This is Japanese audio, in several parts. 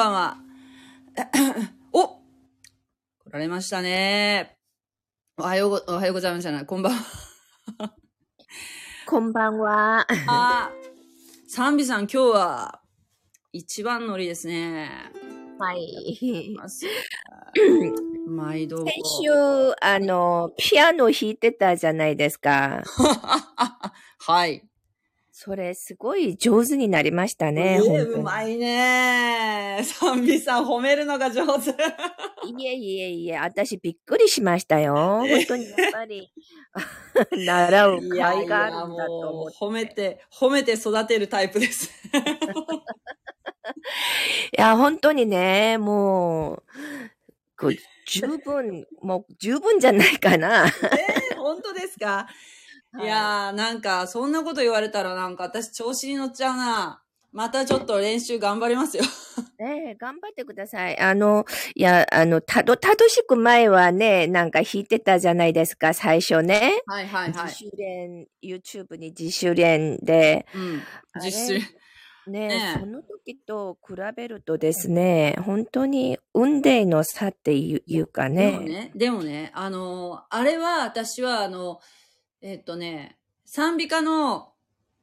ばんは。お来られましたね。おはようご、おはようございますじゃない。こんばんは。こんばんは。あー、サンビさん今日は一番乗りですね。はい。毎度。先週、あの、ピアノ弾いてたじゃないですか。はい。それ、すごい上手になりましたね。えうまいね。サンビさん褒めるのが上手。いえいえいえ、私びっくりしましたよ。本当にやっぱり、習う甲斐があるんだと思って。褒めて、褒めて育てるタイプです。いや、本当にね、もう、こう十分、もう十分じゃないかな。えー本当ですか、い、やー、なんか、そんなこと言われたらなんか私調子に乗っちゃうな。またちょっと練習頑張りますよ。ええ頑張ってください。あの、いや、あの、たど、たどしく前はね、なんか弾いてたじゃないですか、最初ね。はいはいはい自。主練、YouTube に自主練で、うん。あれ？実習。ねねえその時と比べるとですね、本当に運命の差っていういうかね。でもね、でもね、あのーあれは私はあの、えっとね、賛美歌の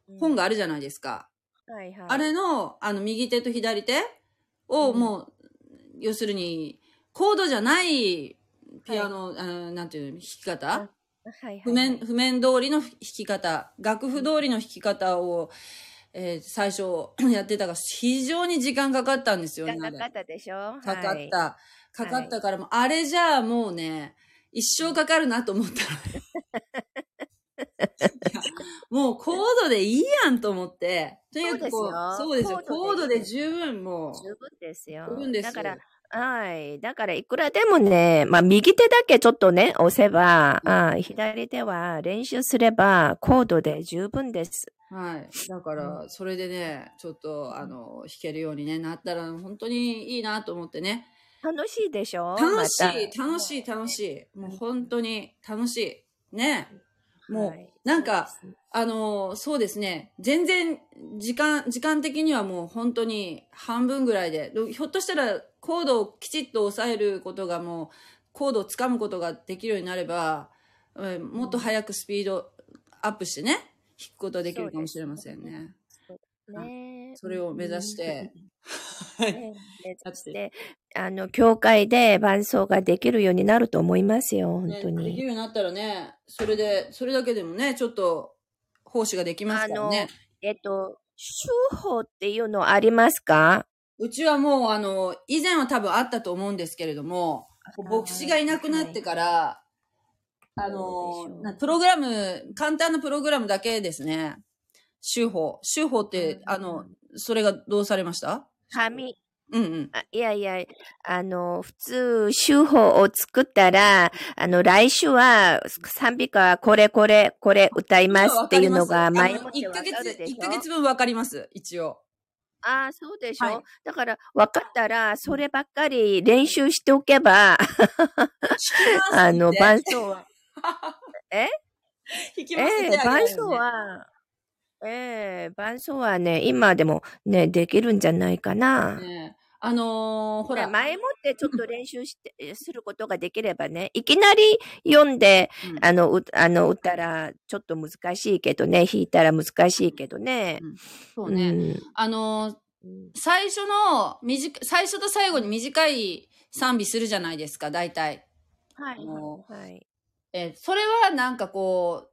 うん本があるじゃないですか。はいはい。あれの、あの、右手と左手を、うんもう、要するに、コードじゃないピアノ、あのなんていうの、弾き方、はいはい、譜面、譜面通りの弾き方、楽譜通りの弾き方を、えー最初やってたが、非常に時間かかったんですよね。かかったでしょ？かかっはいた。かかったから、もうあれじゃあもうね、一生かかるなと思ったの。もうコードでいいやんと思って。とにかくこう、そそううですすよ。ココードでで十分もう。十分ですよ。十分ですよだから、はい。だから、いくらでもね、まあ、右手だけちょっとね、押せば、あ左手は練習すれば、コードで十分です。はい。だから、それでね、ちょっと、あの、弾けるようにね、なったら、本当にいいなと思ってね。楽しいでしょ？楽しい、楽しい、楽しい。もう本当に楽しい。ね。もうはい。なんか、あの、そうですね。全然、時間、時間的にはもう本当に半分ぐらいで、ひょっとしたらコードをきちっと押さえることがもう、コードをつかむことができるようになれば、うんもっと早くスピードアップしてね、弾くことができるかもしれませんね。ね。それを目指して、はい。ね目指して、あの、教会で伴奏ができるようになると思いますよ、本ね当に。できるようになったらね、それで、それだけでもね、ちょっと、奉仕ができますからね。えっと、手法っていうのありますか？うちはもう、あの、以前は多分あったと思うんですけれども、はい牧師がいなくなってから、あそうでしょうのな、プログラム、簡単なプログラムだけですね。手法。手法って、うんあの、それがどうされました？紙、うんうん。あいやいや、あの、普通、手法を作ったら、あの、来週は、賛美歌はこれこれ、これ歌いますっていうのが前もって1わヶ月、かるでし一ヶ月ょ分わかります、一応。ああ、そうでしょ、はい。だから、分かったら、そればっかり練習しておけば、あの、伴奏は、弾きますええ伴奏は、ええ伴奏はね、今でもね、できるんじゃないかな。ねあのーほら、ね前もってちょっと練習して、することができればね、いきなり読んで、うんあの、うあの、歌らちょっと難しいけどね、弾いたら難しいけどね。そうね。んあのー最初の短い、最初と最後に短い賛美するじゃないですか、大体。はい、もはい。えーそれはなんかこ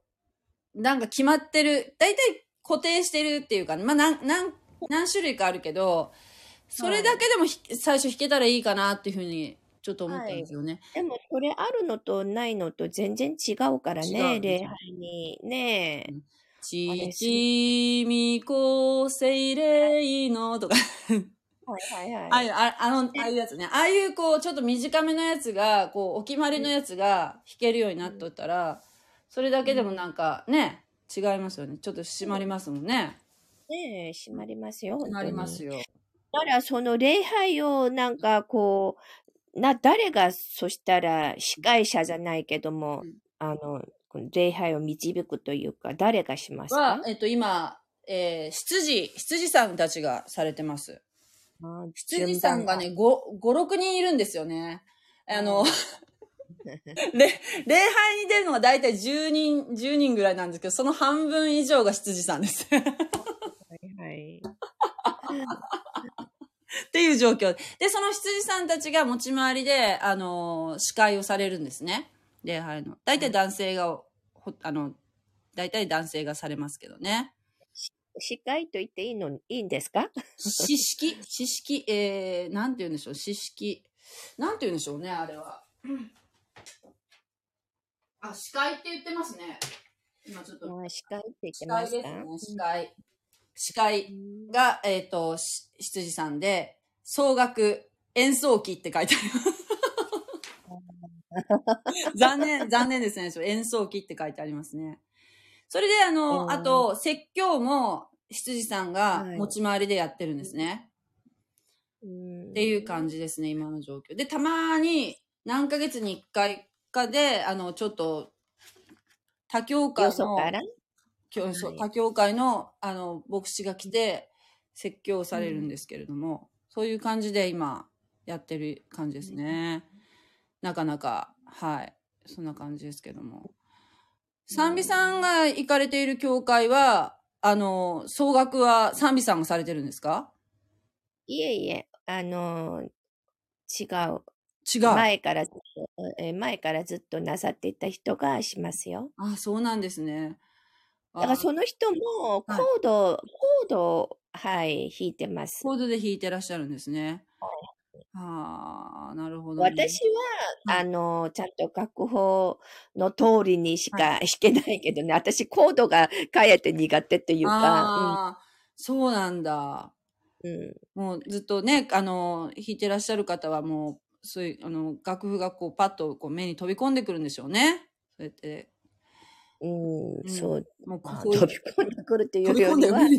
う、なんか決まってる、大体固定してるっていうか、まあ、なん、なん、何種類かあるけど、それだけでもひ、最初弾けたらいいかなっていうふうに、ちょっと思ったんですよね。でも、これあるのとないのと全然違うから違ね、う礼拝に。ねちみこせいれいのとか、はいはいあはい。あいう、ああの、ああいうやつね。ああいうこう、ちょっと短めのやつが、こう、お決まりのやつが弾けるようになっとったら、それだけでもなんかね、違いますよね。ちょっと締まりますもんね。ねえ、閉まりますよ。締まりますよ。よ。だから、その礼拝をなんかこう、な、誰が、そしたら司会者じゃないけども、うんあの、この礼拝を導くというか、誰がしますか、はえっと、今、えー、羊、羊さんたちがされてます。あ羊さんがね、5、5、6人いるんですよね。あの、礼礼拝に出るのが大体10人、10人ぐらいなんですけど、その半分以上が羊さんです。はいはい。っていう状況。で、その羊さんたちが持ち回りで、あの、司会をされるんですね。礼拝の。大体男性が、ほあの、大体男性がされますけどね。司会と言っていいの、いいんですか？詩式詩式えー、なんて言うんでしょう詩式。なんて言うんでしょうね、あれは。あ、司会って言ってますね。今ちょっと。あ司会って言って司ま司会。司会が、えっ、と、し羊さんで、総額演奏機って書いてあります。残念、残念ですね。そう演奏機って書いてありますね。それで、あの、うんあと、説教も羊さんがはい持ち回りでやってるんですね。うんっていう感じですね、今の状況。で、たまに何ヶ月に一回かで、あの、ちょっと、他教会の、教他教会の、あの、牧師が来て、説教されるんですけれども、そういう感じで今、やってる感じですね。なかなか、はい。そんな感じですけども。賛美さんが行かれている教会は、あの、総額は賛美さんがされてるんですか？いえいえ、あの、違う。違う。前からずっと、えー前からずっとなさっていた人がしますよ。あ、そうなんですね。だからその人もコはいード、コード、はい、弾いてます。コードで弾いてらっしゃるんですね。ああ、なるほど、ね。私は、はいあの、ちゃんと楽譜の通りにしか弾けないけどね、私コードがかえって苦手というか、ああ、そうなんだ。うん、うんもうずっとね、あの、弾いてらっしゃる方はもう、そういう、あの、楽譜がこう、パッとこう目に飛び込んでくるんでしょうね。そうやって。うん、うん。そう、もう、まあこういう飛び込んでくるっていうよりは、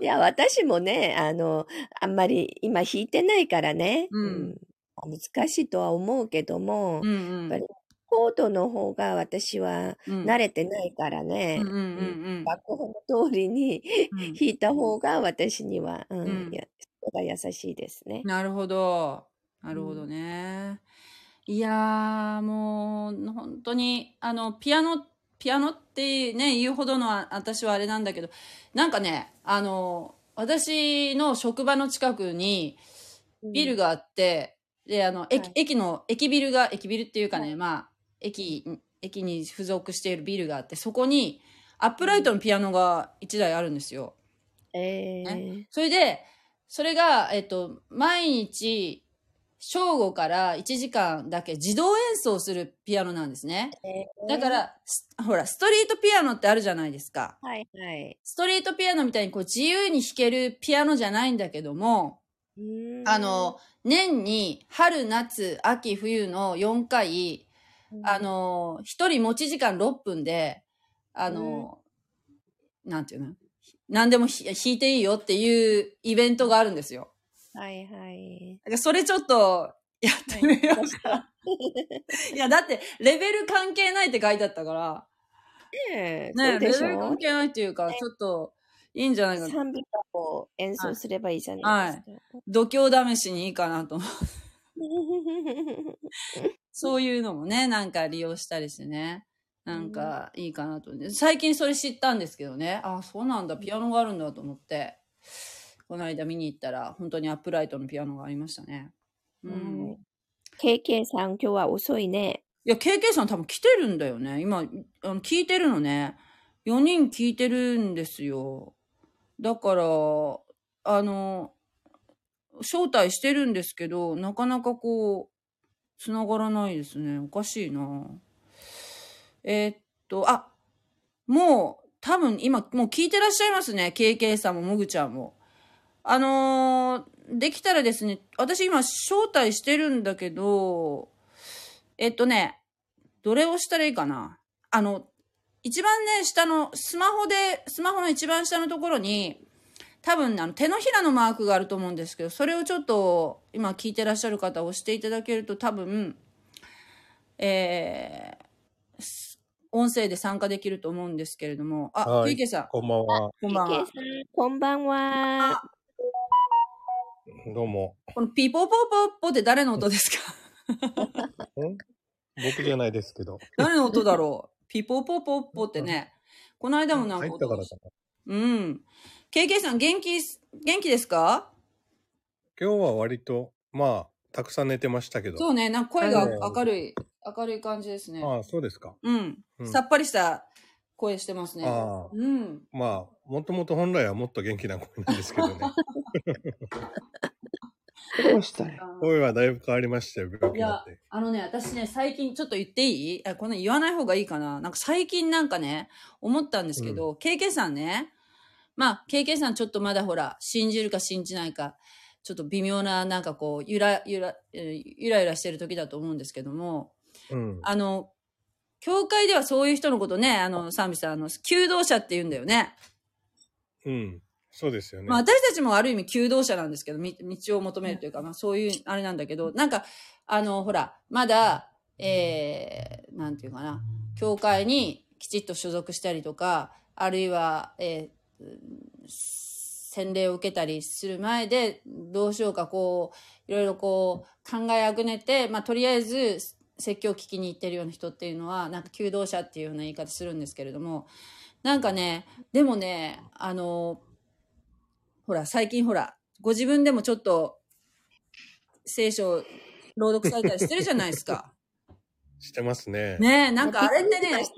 いや、私もね、あの、あんまり今弾いてないからね、うん。難しいとは思うけども、うんうん。やっぱりコードの方が私はうん。慣れてないからね、うんうんうん楽譜の通りにうん。うん弾いた方が私には、うんうんが優しいですね。なるほど。なるほどね。いやー、もう、本当に、あの、ピアノ、ピアノってね、言うほどのは私はあれなんだけど、なんかね、あの、私の職場の近くにビルが、があって、で、あの、駅、はい駅の、駅ビルが、駅ビルっていうかね、はいまあ、駅、駅に付属しているビルがあって、そこに、アップライトのピアノが1台あるんですよ。えーそれで、それが、えっと、毎日、正午から1時間だけ自動演奏するピアノなんですね。だか、ら、すほら、ストリートピアノってあるじゃないですか。はいはい。ストリートピアノみたいにこう自由に弾けるピアノじゃないんだけども、あの、、年に春、夏、秋、冬の4回、あ、の、一人持ち時間6分で、あの、なんていうの？何でもひ弾いていいよっていうイベントがあるんですよ。はいはい。それちょっとやってみようか。いや、だって、レベル関係ないって書いてあったから、ねえ、ね、レベル関係ないっていうか、ちょっと、いいんじゃないかな。賛美歌を演奏すればいいじゃないですか。度胸試しにいいかなと思う。そういうのもね、なんか利用したりしてね。なんかいいかなと。最近それ知ったんですけどね。あ、そうなんだ、ピアノがあるんだと思って。この間見に行ったら、本当にアップライトのピアノがありましたね。うん。はい KK さん、今日は遅いね。いや、KK さん多分来てるんだよね。今、あの聞いてるのね。4人聞いてるんですよ。だから、あの、招待してるんですけど、なかなかこう、繋がらないですね。おかしいな。えーっと、あ、もう、多分今、もう聞いてらっしゃいますね。KK さんももぐちゃんも。あのーできたらですね、私今招待してるんだけど、えっとね、どれをしたらいいかな。あの、一番ね、下の、スマホで、スマホの一番下のところに、多分、あの、手のひらのマークがあると思うんですけど、それをちょっと、今聞いてらっしゃる方押していただけると多分、えー、音声で参加できると思うんですけれども、あ、はいゆいけさん、こんばんは。こんばんはさ。ん、こんばんは。どうも。このピポポポポって誰の音ですか？ん？僕じゃないですけど。誰の音だろう？ピポポポポってね。この間もなんか入った音がしからかな。うん。KK さん元気、元気ですか？今日は割と、まあ、たくさん寝てましたけど。そうね、なんか声がはい明るい、明るい感じですね。ああ、そうですか。うん。うんさっぱりした声してますね。ああうん。まあ、もともと本来はもっと元気な声なんですけどね。どうしたんや？声はだいぶ変わりましたよ、病気になって。あのね、私ね、最近ちょっと言っていい？あこんな言わない方がいいかな？なんか最近なんかね、思ったんですけど、KK さんね、まあ、KK さんちょっとまだほら、信じるか信じないか、ちょっと微妙な、なんかこう、ゆら、ゆら、えーゆらゆらしてる時だと思うんですけども、うん。あの、教会ではそういう人のことね、あの、サンビさん、あの、求道者って言うんだよね。うん。そうですよね。まあ私たちもある意味求道者なんですけど、み道を求めるというか、まあそういうあれなんだけど、なんか、あの、ほら、まだ、えー、なんていうかな、教会にきちっと所属したりとか、あるいは、えーうん洗礼を受けたりする前で、どうしようか、こう、いろいろこう、考えあぐねて、まあとりあえず、説教を聞きに行ってるような人っていうのは、なんか求道者っていうような言い方するんですけれども、なんかね、でもね、あの、ほら、最近ほら、ご自分でもちょっと、聖書を朗読されたりしてるじゃないですか。してますね。ねえ、なんかあれってね。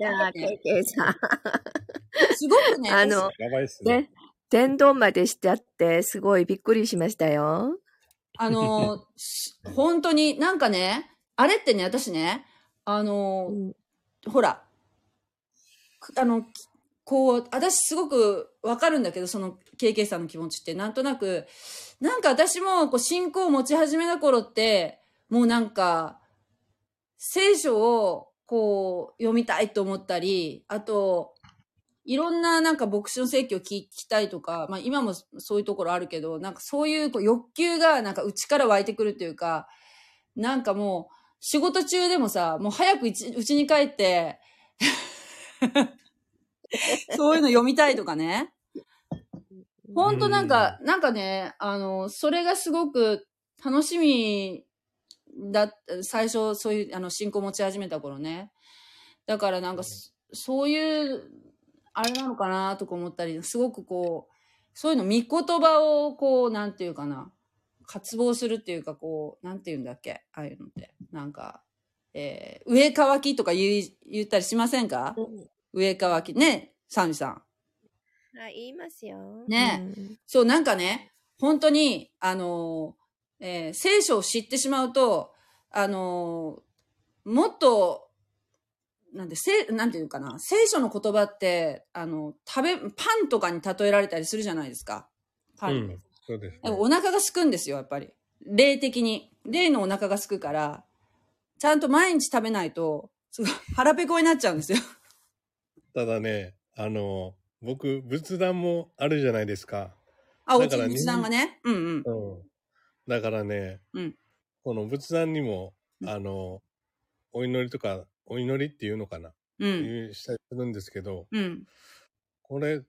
すごくね、あの、やばいっすね。ね、伝道までしちゃって、すごいびっくりしましたよ。あの、し本当になんかね、あれってね、私ね、あの、ほら、くあの、きこう、私すごくわかるんだけど、その KK さんの気持ちって、なんとなく、なんか私もこう信仰を持ち始めた頃って、もうなんか、聖書をこう読みたいと思ったり、あと、いろんななんか牧師の説教を聞きたいとか、まあ今もそういうところあるけど、なんかそういうこう欲求がなんか内から湧いてくるっていうか、なんかもう仕事中でもさ、もう早くうちに帰って、そういうの読みたいとかね。ほんとなんか、なんかね、あの、それがすごく楽しみだ最初そういう、あの、信仰持ち始めた頃ね。だからなんか、そそういう、あれなのかなとか思ったり、すごくこう、そういうの、見言葉をこう、なんていうかな、渇望するっていうか、こう、なんていうんだっけ？ああいうのって。なんか、えー、上乾きとか言い、言ったりしませんか？上乾き。ね、サミさん。あ言いますよ。ねうんそう、なんかね、本当に、あのー、えー聖書を知ってしまうと、あのーもっと、なんで、せ、なんていうかな、聖書の言葉って、あの、食べ、パンとかに例えられたりするじゃないですか。パンって。うん。そうです、ね。お腹が空くんですよ、やっぱり。霊的に。霊のお腹が空くから、ちゃんと毎日食べないと、すごい腹ペコになっちゃうんですよ。ただね、あの、僕、仏壇もあるじゃないですか。あ、おちだから仏壇がね。うんうん。うん。だからね、うんこの仏壇にも、あの、お祈りとか、お祈りっていうのかな、うん。したりするんですけど、うん。これ、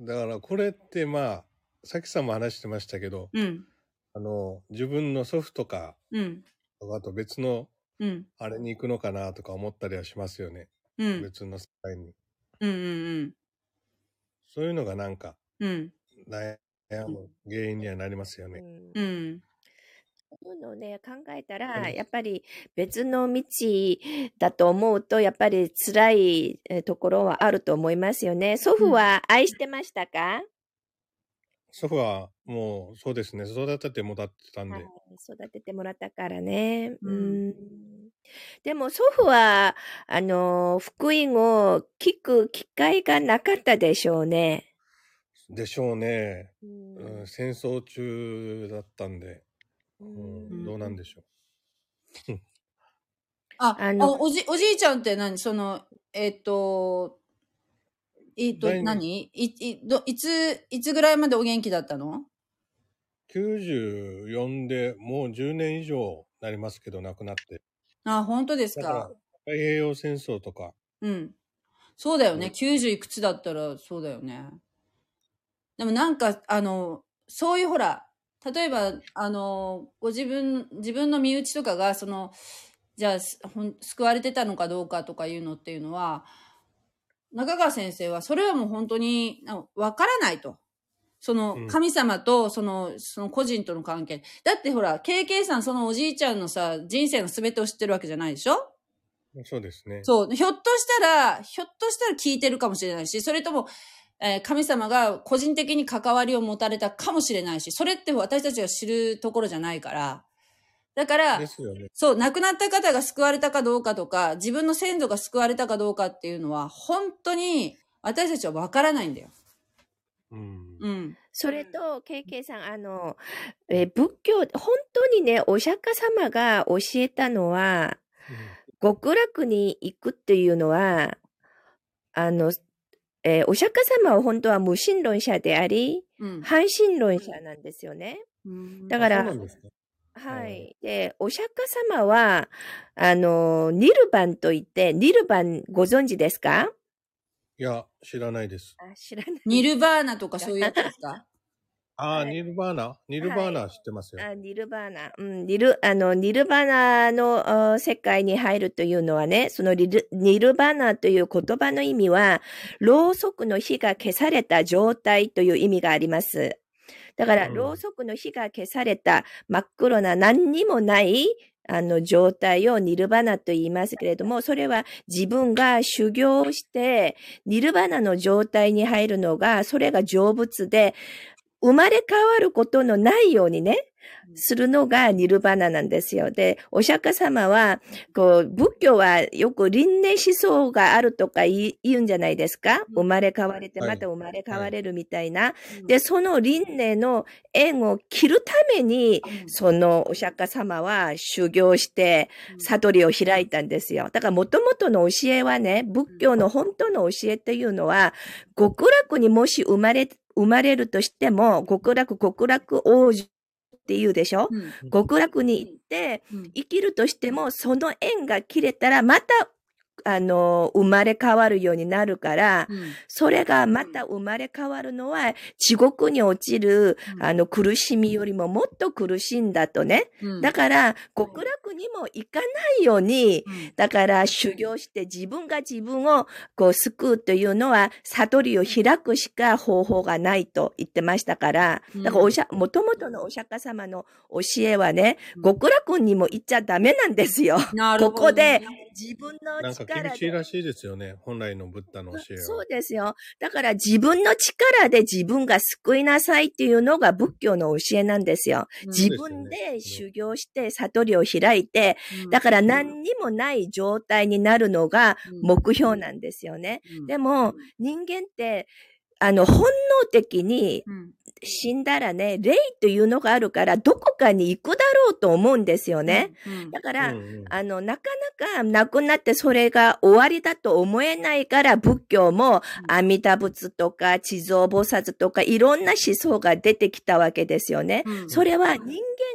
だからこれってまあ、さきさんも話してましたけど、うん。あの、自分の祖父とか、うん。あと別のうん。あれに行くのかなとか思ったりはしますよね。うん。別の世界に。うんうんそういうのがなんか、うん。うん。悩む原因にはなりますよね。うんうん。そういうのをね、考えたうら、んやっぱり別の道だと思うと、やっぱり辛いえーところはあると思いますよね。祖父は愛してましたか、祖父はもうそうですね、育ててもらってたんで、はい、育ててもらったからね。ううん。ん。でも祖父は、あの、福音を聞く機会がなかったでしょうね。でしょうね、ううん、戦争中だったんで、うん。ん。どうなんでしょあ、ああのおじ、おじいちゃんって何？その、えっ、と、えっ、と、何？い、い、ど、いつ、いつぐらいまでお元気だったの？う。94でもう10年以上なりますけど、亡くなって。あ、本当ですだからか。、太平洋戦争とか、うん。そうだよね。うん90いくつだったらそうだよね。でもなんか、あの、そういうほら、例えば、あの、ご自分、自分の身内とかが、その、じゃあ、すほん救われてたのかどうかとかいうのっていうのは、中川先生は、それはもう本当に、なわからないと。そのうん、神様と、その、その個人との関係。だってほら、KK さん、そのおじいちゃんのさ、人生の全てを知ってるわけじゃないでしょ？そうですね。そう。ひょっとしたら、ひょっとしたら聞いてるかもしれないし、それとも、えー神様が個人的に関わりを持たれたかもしれないし、それって私たちが知るところじゃないから。だからね。そう、亡くなった方が救われたかどうかとか、自分の先祖が救われたかどうかっていうのは、本当に私たちはわからないんだよ。うん。うん。それと、KK さん、あの、えー仏教、本当にね、お釈迦様が教えたのは、極楽に行くっていうのは、あの、えーお釈迦様は本当は無神論者であり、うん。半神論者なんですよね。うんだからそはい。で、お釈迦様は、あの、ニルバンといって、ニルバンご存知ですか？いや、知らないです。あ知らない。ニルバーナとかそういうやつですか？ああ、はいニルバーナ？ニルバーナ知ってますよ。あニルバーナ。うん、ニル、あの、ニルバーナのあ世界に入るというのはね、そのリルニルバーナという言葉の意味は、ろうそくの火が消された状態という意味があります。だから、うん。ろうそくの火が消された真っ黒な何にもない、あの状態をニルバナと言いますけれども、それは自分が修行をして、ニルバナの状態に入るのが、それが成仏で、生まれ変わることのないようにね、するのがニルバナなんですよ。で、お釈迦様は、こう、仏教はよく輪廻思想があるとか言うんじゃないですか？生まれ変われて、はい。また生まれ変われるみたいな。うん。で、その輪廻の縁を切るために、うん。そのお釈迦様は修行して、悟りを開いたんですよ。だから元々の教えはね、仏教の本当の教えっていうのは、極楽にもし生まれ、生まれるとしても、極楽、極楽王子って言うでしょ？うん。極楽に行って、うん。生きるとしても、その縁が切れたら、また、あの、生まれ変わるようになるから、うん。それがまた生まれ変わるのは、地獄に落ちる、うん。あの、苦しみよりももっと苦しいんだとね。うん。だから、極楽にも行かないように、うん。だから修行して自分が自分をこう救うというのは悟りを開くしか方法がないと言ってましたから、だからおしゃ、もともとのお釈迦様の教えはね、うん。極楽にも行っちゃダメなんですよ。なるほどね。ここで自分のなんか力厳しいらで。しいですよね。本来のブッダの教えは。そうですよ。だから自分の力で自分が救いなさいっていうのが仏教の教えなんですよ。うん自分で修行して悟りを開いて、だから何にもない状態になるのが目標なんですよね。うんでも、人間って、あの、本能的にうん死んだらね、霊というのがあるから、どこかに行くだろうと思うんですよね。うんだから、うんうん。あの、なかなか亡くなってそれが終わりだと思えないから、仏教も阿弥陀仏とか地蔵菩薩とかいろんな思想が出てきたわけですよね。うん。それは人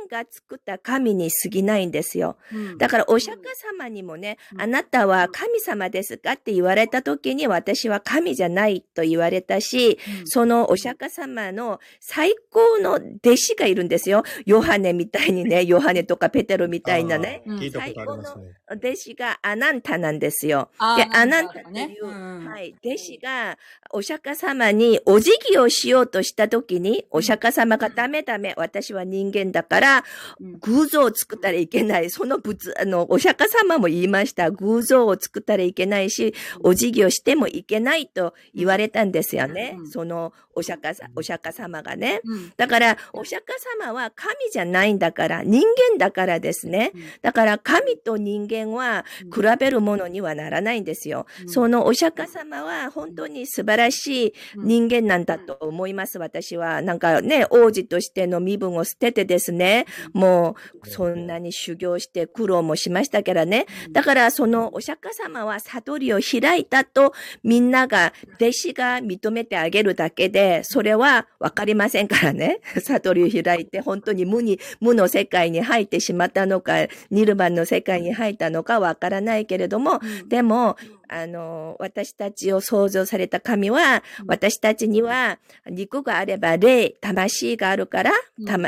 間が作った神に過ぎないんですよ。うん。だからお釈迦様にもね、うん。あなたは神様ですかって言われた時に私は神じゃないと言われたし、うん。そのお釈迦様の最高の弟子がいるんですよ。ヨハネみたいにね、ヨハネとかペテロみたいなね、うん聞いたことありますね。弟子がアナンタなんですよ。で、アナンタという、ねうんはい、弟子がお釈迦様にお辞儀をしようとした時に、お釈迦様がダメダメ、私は人間だから、うん偶像を作ったらいけない。その仏、あの、お釈迦様も言いました。偶像を作ったらいけないし、お辞儀をしてもいけないと言われたんですよね。うんそのお釈迦さ、お釈迦様がね。うんだから、お釈迦様は神じゃないんだから、人間だからですね。うんだから、神と人間はうん比べるものにはならないんですよ。うんそのお釈迦様は本当に素晴らしい人間なんだと思います、私は。なんかね、王子としての身分を捨ててですね、もう、そんなに修行して苦労もしましたからね。だから、そのお釈迦様は悟りを開いたと、みんなが、弟子が認めてあげるだけで、それはわかりませんからね。悟りを開いて、本当に無に、無の世界に入ってしまったのか、ニルバンの世界に入ったのかわからないけれども、うんでも、あの、私たちを創造された神は、うん。私たちには肉があれば霊、魂があるから、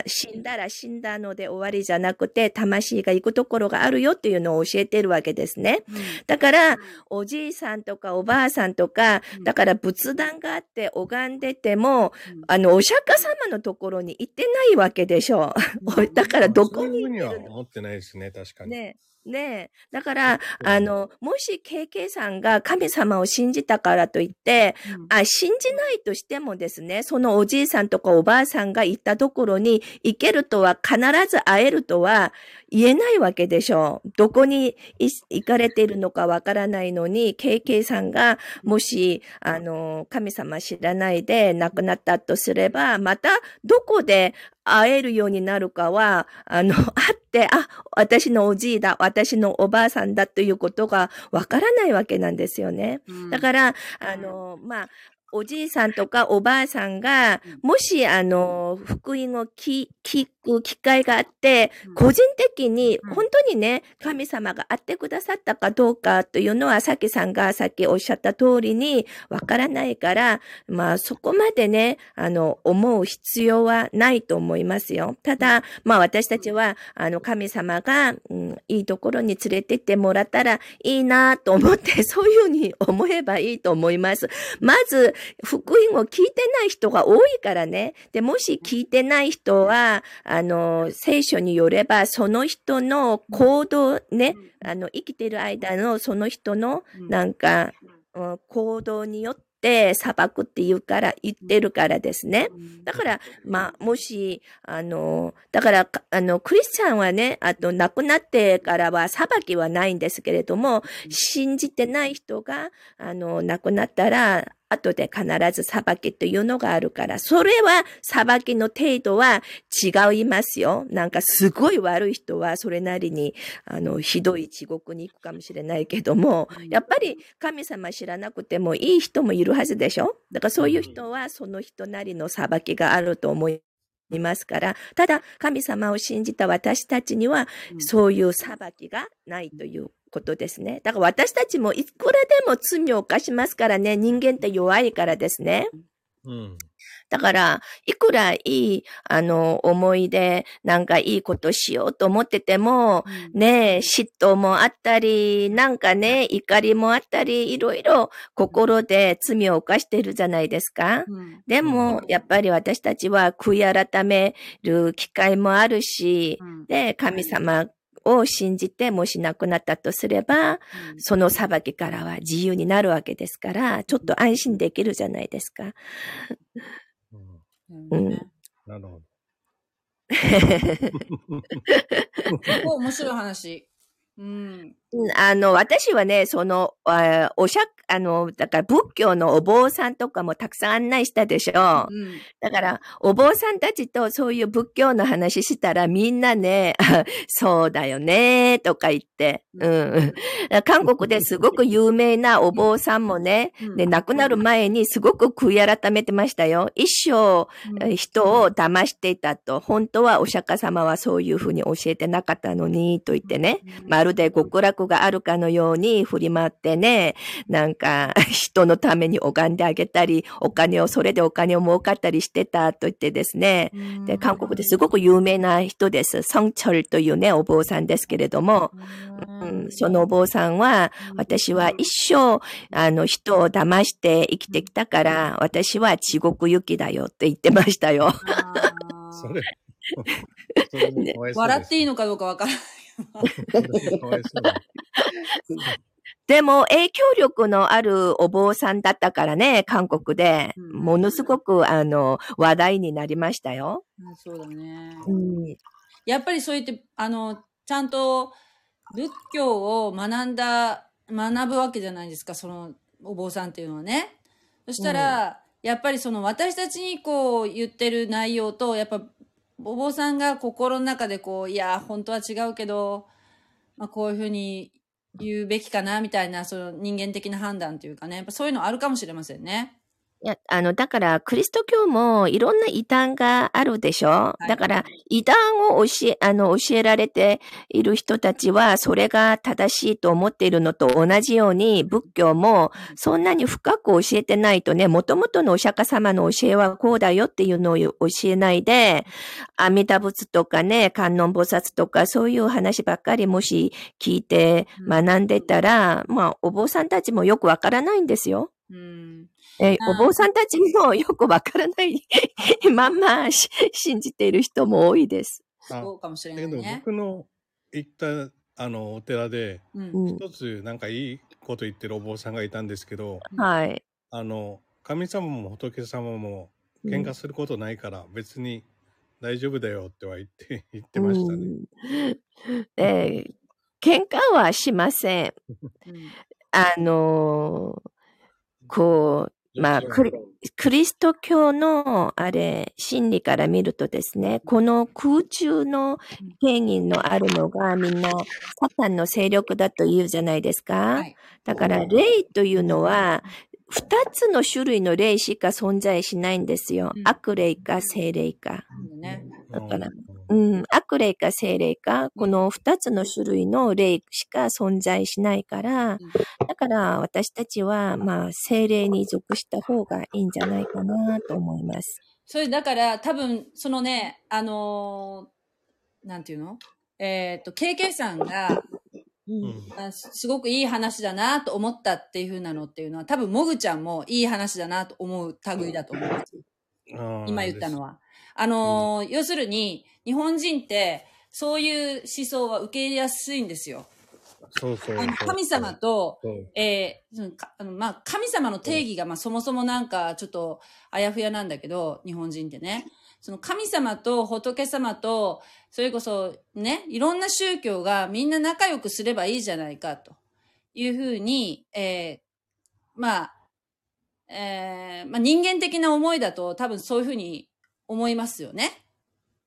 死んだら死んだので終わりじゃなくて、魂が行くところがあるよっていうのを教えてるわけですね。うん。だから、おじいさんとかおばあさんとか、うん。だから仏壇があって拝んでても、うん。あの、お釈迦様のところに行ってないわけでしょ。う。だからどこにそういうふう。に行ってるのは思ってないですね、確かに。ね。え、ねえ。だから、あの、もし KK さんが神様を信じたからといって、うんあ、信じないとしてもですね、そのおじいさんとかおばあさんが行ったところに行けるとは、必ず会えるとは言えないわけでしょう。どこにい行かれているのかわからないのに、KK さんがもし、あの、神様知らないで亡くなったとすれば、またどこで会えるようになるかは、あの、会って、あ、私のおじいだ、私のおばあさんだということがわからないわけなんですよね。うんだから、あの、まあ、おじいさんとかおばあさんがうん、もし、あの、福音を聞聞く機会があってうん、個人的にうん本当にね、神様が会ってくださったかどうかというのは、さきさんがさっきおっしゃった通りにわからないから、まあ、そこまでね、あの、思う必要はないと思いますよ。ただ、まあ、私たちは、あの、神様が、うん、いいところに連れてってもらったらいいなと思って、そういうふうに思えばいいと思います。まず、福音を聞いてない人が多いからね。で、もし聞いてない人は、あの、聖書によれば、その人の行動ね、あの、生きてる間のその人の、うん。なんか、うん。行動によって裁くって言うから、言ってるからですね。だから、まあ、もし、あの、だから、かあの、クリスチャンはね、あと、亡くなってからは裁きはないんですけれども、信じてない人が、あの、亡くなったら、後で必ず裁きというのがあるから、それは裁きの程度は違いますよ。なんかすごい悪い人はそれなりに、あの、ひどい地獄に行くかもしれないけども、やっぱり神様知らなくてもいい人もいるはずでしょ。だからそういう人はその人なりの裁きがあると思いますから、ただ神様を信じた私たちにはうんそういう裁きがないということですね。だから私たちもいくらでも罪を犯しますからね、人間って弱いからですね。うん。だから、いくらいい、あの、思い出、なんかいいことしようと思ってても、ねえ、嫉妬もあったり、なんかね、怒りもあったり、いろいろ心で罪を犯してるじゃないですか。うん。でも、やっぱり私たちは悔い改める機会もあるし、うん。で、神様を信じて、もし亡くなったとすれば、その裁きからは自由になるわけですから、ちょっと安心できるじゃないですか。なるほど。お面白い話。うん。うんあの、私はね、その、あおしゃ、あの、だから仏教のお坊さんとかもたくさん案内したでしょ。うん。だから、お坊さんたちとそういう仏教の話したらみんなね、あ そうだよね、とか言って、うん。韓国ですごく有名なお坊さんもね、で、亡くなる前にすごく悔い改めてましたよ。一生、うん人を騙していたと。本当はお釈迦様はそういうふうに教えてなかったのに、と言ってね。まるで極楽があるかのように振り回ってね、なんか 人のために拝んであげたり、お金を、それでお金を儲かったりしてたと言ってですね。で、韓国ですごく有名な人です。ソンチョルというね、お坊さんですけれども、うん、そのお坊さんは、私は一生、あの、人を騙して生きてきたから、私は地獄行きだよって言ってましたよ。それ、それもかわいそうです笑っていいのかどうかわからない。それもかわいそうだでも、影響力のあるお坊さんだったからね、韓国で。うんものすごく、あの、話題になりましたよ。うんそうだね。うん。やっぱりそう言って、あの、ちゃんと仏教を学んだ、学ぶわけじゃないですか、そのお坊さんっていうのはね。そしたら、やっぱりその私たちにこう言ってる内容と、やっぱお坊さんが心の中でこう、いや、本当は違うけど、まあこういうふうに言うべきかな、みたいな、その人間的な判断というかね、やっぱそういうのあるかもしれませんね。いや、あの、だから、クリスト教もいろんな異端があるでしょ、い。だから、異端を教え、あの、教えられている人たちは、それが正しいと思っているのと同じように、仏教もそんなに深く教えてないとね、もともとのお釈迦様の教えはこうだよっていうのを教えないで、阿弥陀仏とかね、観音菩薩とか、そういう話ばっかりもし聞いて学んでたら、まあ、お坊さんたちもよくわからないんですよ。うん。えーお坊さんたちもよくわからない まんまし信じている人も多いです。あそうかもしれだけどないね。僕の行ったあのお寺でうん。うん、一つなんかいいこと言ってるお坊さんがいたんですけどはい。あの神様も仏様も喧嘩することないから別に大丈夫だよっては言って 言ってましたね。うんえー喧嘩はしませんあのーこう、まあ、クリクリスト教の、あれ、心理から見るとですね、この空中の権威のあるのがみんな、サタンの勢力だと言うじゃないですか。はい。だから、霊というのは、二つの種類の霊しか存在しないんですよ。うん悪霊か精霊か。だからううんん、悪霊か精霊か、この二つの種類の霊しか存在しないから、だから私たちは、まあ、精霊に属した方がいいんじゃないかなと思います。それだから多分、そのね、あのーなんていうの？えっ、と、KK さんが、うんあすすごくいい話だなと思ったっていう風なのっていうのは、多分、もぐちゃんもいい話だなと思う類だと思います。今言ったのは。あのー要するに、日本人って、そういう思想は受け入れやすいんですよ。そうそう神様と、えーあのまあ、神様の定義が、まあ、そもそもなんかちょっとあやふやなんだけど、日本人ってね。その神様と仏様と、それこそね、いろんな宗教がみんな仲良くすればいいじゃないかというふうに、えーまあ、えーまあ人間的な思いだと多分そういうふうに思いますよね。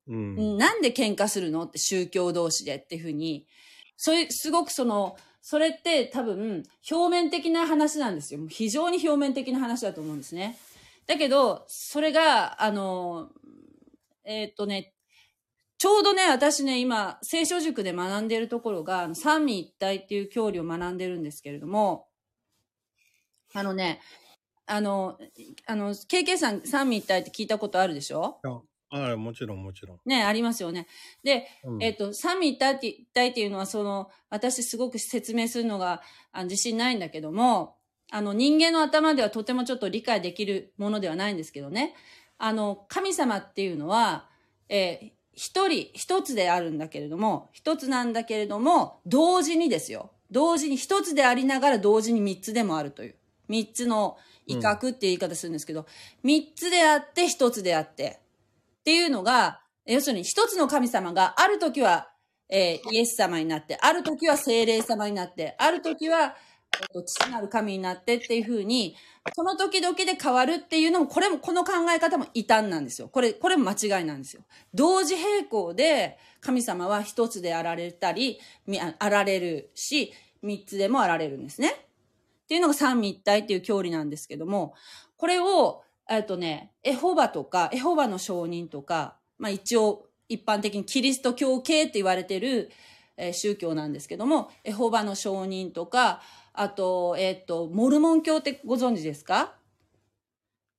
ううんんなんで喧嘩するのって宗教同士でっていうふうに、そういう、すごくその、それって多分表面的な話なんですよ。非常に表面的な話だと思うんですね。だけど、それが、あの、えーっとね、ちょうどね、私ね、今、聖書塾で学んでいるところが、三位一体っていう教理を学んでるんですけれども、あのね、あの、あの、KK さん三位一体って聞いたことあるでしょ？ああもちろんもちろん。ね、ありますよね。で、うんえっ、と、三位一体って一体っていうのは、その、私すごく説明するのがあ自信ないんだけども、あの、人間の頭ではとてもちょっと理解できるものではないんですけどね。あの、神様っていうのは、えー一人、一つであるんだけれども、一つなんだけれども、同時にですよ。同時に一つでありながら同時に三つでもあるという。三つの威嚇っていう言い方するんですけど、三、つであって一つであって、っていうのが、要するに一つの神様がある時は、えーイエス様になって、ある時は精霊様になって、ある時は、えっと父なる神になってっていう風に、その時々で変わるっていうのも、これも、この考え方も異端なんですよ。これ、これも間違いなんですよ。同時並行で神様は一つであられたり、ああられるし、三つでもあられるんですね。っていうのが三位一体っていう教理なんですけども、これを、えっとね、エホバとか、エホバの証人とか、まあ一応一般的にキリスト教系って言われてる、えー宗教なんですけども、エホバの証人とか、あと、えっと、モルモン教ってご存知ですか？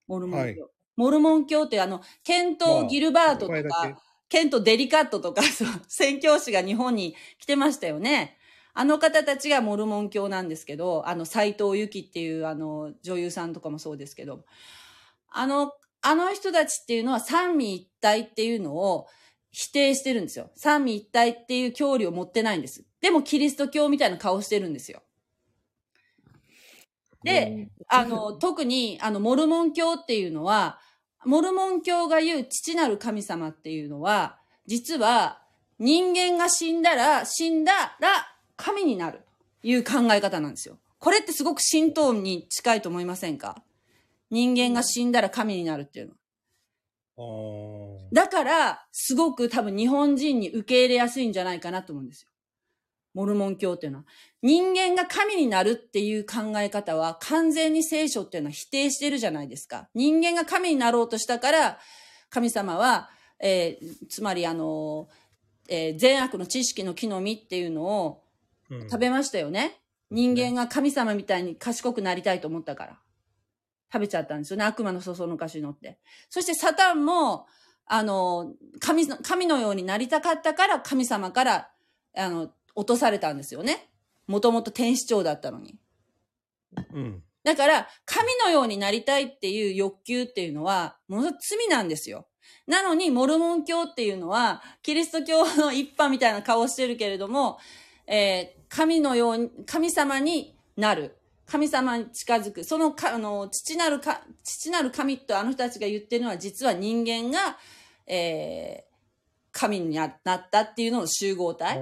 モルモン教。はいモルモン教ってあの、ケント・ギルバートとか、まあケント・デリカットとか、そう宣教師が日本に来てましたよね。あの方たちがモルモン教なんですけど、あの、斎藤由貴っていうあの、女優さんとかもそうですけど、あの、あの人たちっていうのは三位一体っていうのを否定してるんですよ。三位一体っていう教理を持ってないんです。でもキリスト教みたいな顔してるんですよ。で、あの、特に、あの、モルモン教っていうのは、モルモン教が言う父なる神様っていうのは、実は人間が死んだら、死んだら神になるという考え方なんですよ。これってすごく神道に近いと思いませんか？人間が死んだら神になるっていうの。だから、すごく多分日本人に受け入れやすいんじゃないかなと思うんですよ。モルモン教っていうのは。人間が神になるっていう考え方は完全に聖書っていうのは否定してるじゃないですか。人間が神になろうとしたから、神様は、えー、つまりあの、えー、善悪の知識の木の実っていうのを食べましたよね。うん、人間が神様みたいに賢くなりたいと思ったから。食べちゃったんですよね。悪魔のそそのかしのって。そしてサタンも、あの、神の、神のようになりたかったから神様から、あの、落とされたんですよね。もともと天使長だったのに。うん。だから、神のようになりたいっていう欲求っていうのは、ものすごく罪なんですよ。なのに、モルモン教っていうのは、キリスト教の一派みたいな顔してるけれども、えー、神のように、神様になる。神様に近づく。そのか、あの、父なるか、父なる神とあの人たちが言ってるのは、実は人間が、えー、神になったっていうのの集合体。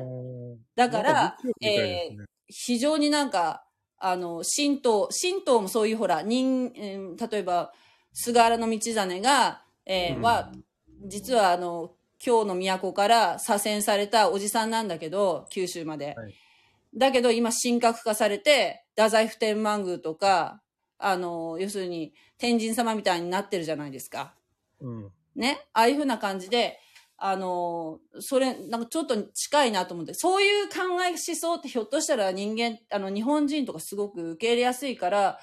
だから、ね、えー、非常になんか、あの、神道、神道もそういうほら、人、えー、例えば、菅原道真が、えー、うん、は、実はあの、京の都から左遷されたおじさんなんだけど、九州まで。はい、だけど今神格化されて、太宰府天満宮とか、あの、要するに天神様みたいになってるじゃないですか。うん、ね？ああいうふうな感じで、あの、それ、なんかちょっと近いなと思って、そういう考え思想ってひょっとしたら人間、あの、日本人とかすごく受け入れやすいから、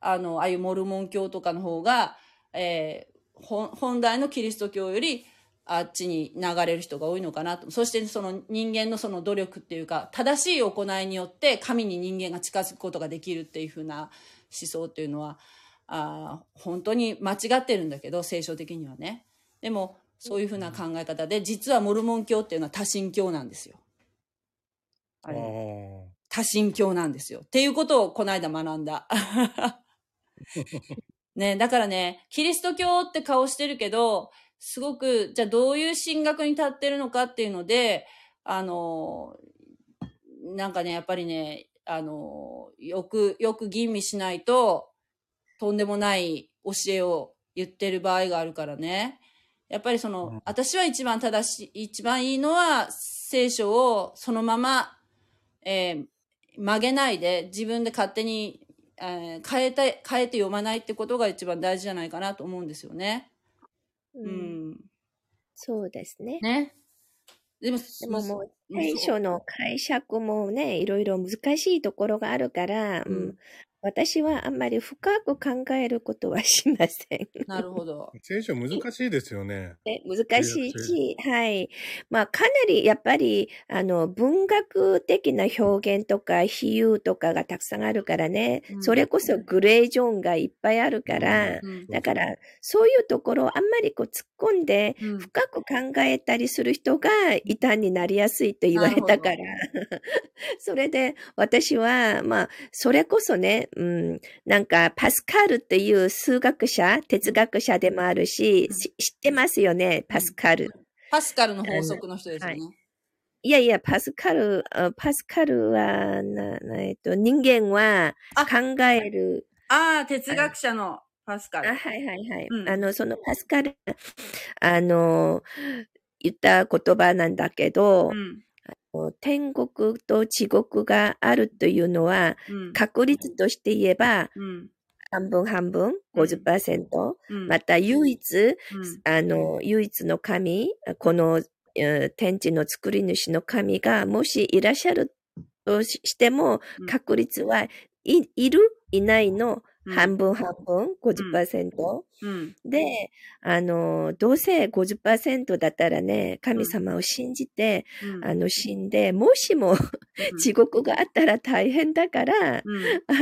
あの、ああいうモルモン教とかの方が、えー、本来のキリスト教より、あっちに流れる人が多いのかなと。そしてその人間のその努力っていうか、正しい行いによって神に人間が近づくことができるっていうふうな思想っていうのは、あ本当に間違ってるんだけど、聖書的にはね。でも、そういうふうな考え方で、実はモルモン教っていうのは多神教なんですよ。あれ。多神教なんですよ。っていうことをこの間学んだ。ね、だからね、キリスト教って顔してるけど、すごく、じゃあどういう神学に立ってるのかっていうので、あの、なんかね、やっぱりね、あの、よく、よく吟味しないと、とんでもない教えを言ってる場合があるからね。やっぱりその、私は一番正しい、一番いいのは、聖書をそのまま、えー、曲げないで、自分で勝手に、えー、変えて、変えて読まないってことが一番大事じゃないかなと思うんですよね。うん。うん、そうですね。ね。でも、でももう、聖書の解釈もね、いろいろ難しいところがあるから、うん、私はあんまり深く考えることはしません。なるほど。聖書難しいですよね。難しいし、はい。まあ、かなりやっぱり、あの、文学的な表現とか比喩とかがたくさんあるからね、うん、それこそグレージョンがいっぱいあるから、うん、だから、そういうところをあんまりこう突っ込んで、深く考えたりする人が異端になりやすいと言われたから、それで私は、まあ、それこそね、うん、なんか、パスカルっていう数学者、哲学者でもあるし、知ってますよね、パスカル。パスカルの法則の人ですよね。いやいや、パスカル、パスカルは、なえっと、人間は考える。ああ、哲学者のパスカル。あはいはいはい。うん、あの、そのパスカル、あの、言った言葉なんだけど、うん天国と地獄があるというのは、うん、確率として言えば、うん、半分半分、50%、うん、また唯一、あの、唯一の神、この天地の作り主の神がもしいらっしゃるとしても、確率はいいるいないの半分半分、50%、うん、で、あの、どうせ50%だったらね、神様を信じて、うん、あの、死んで、もしも 地獄があったら大変だから、あ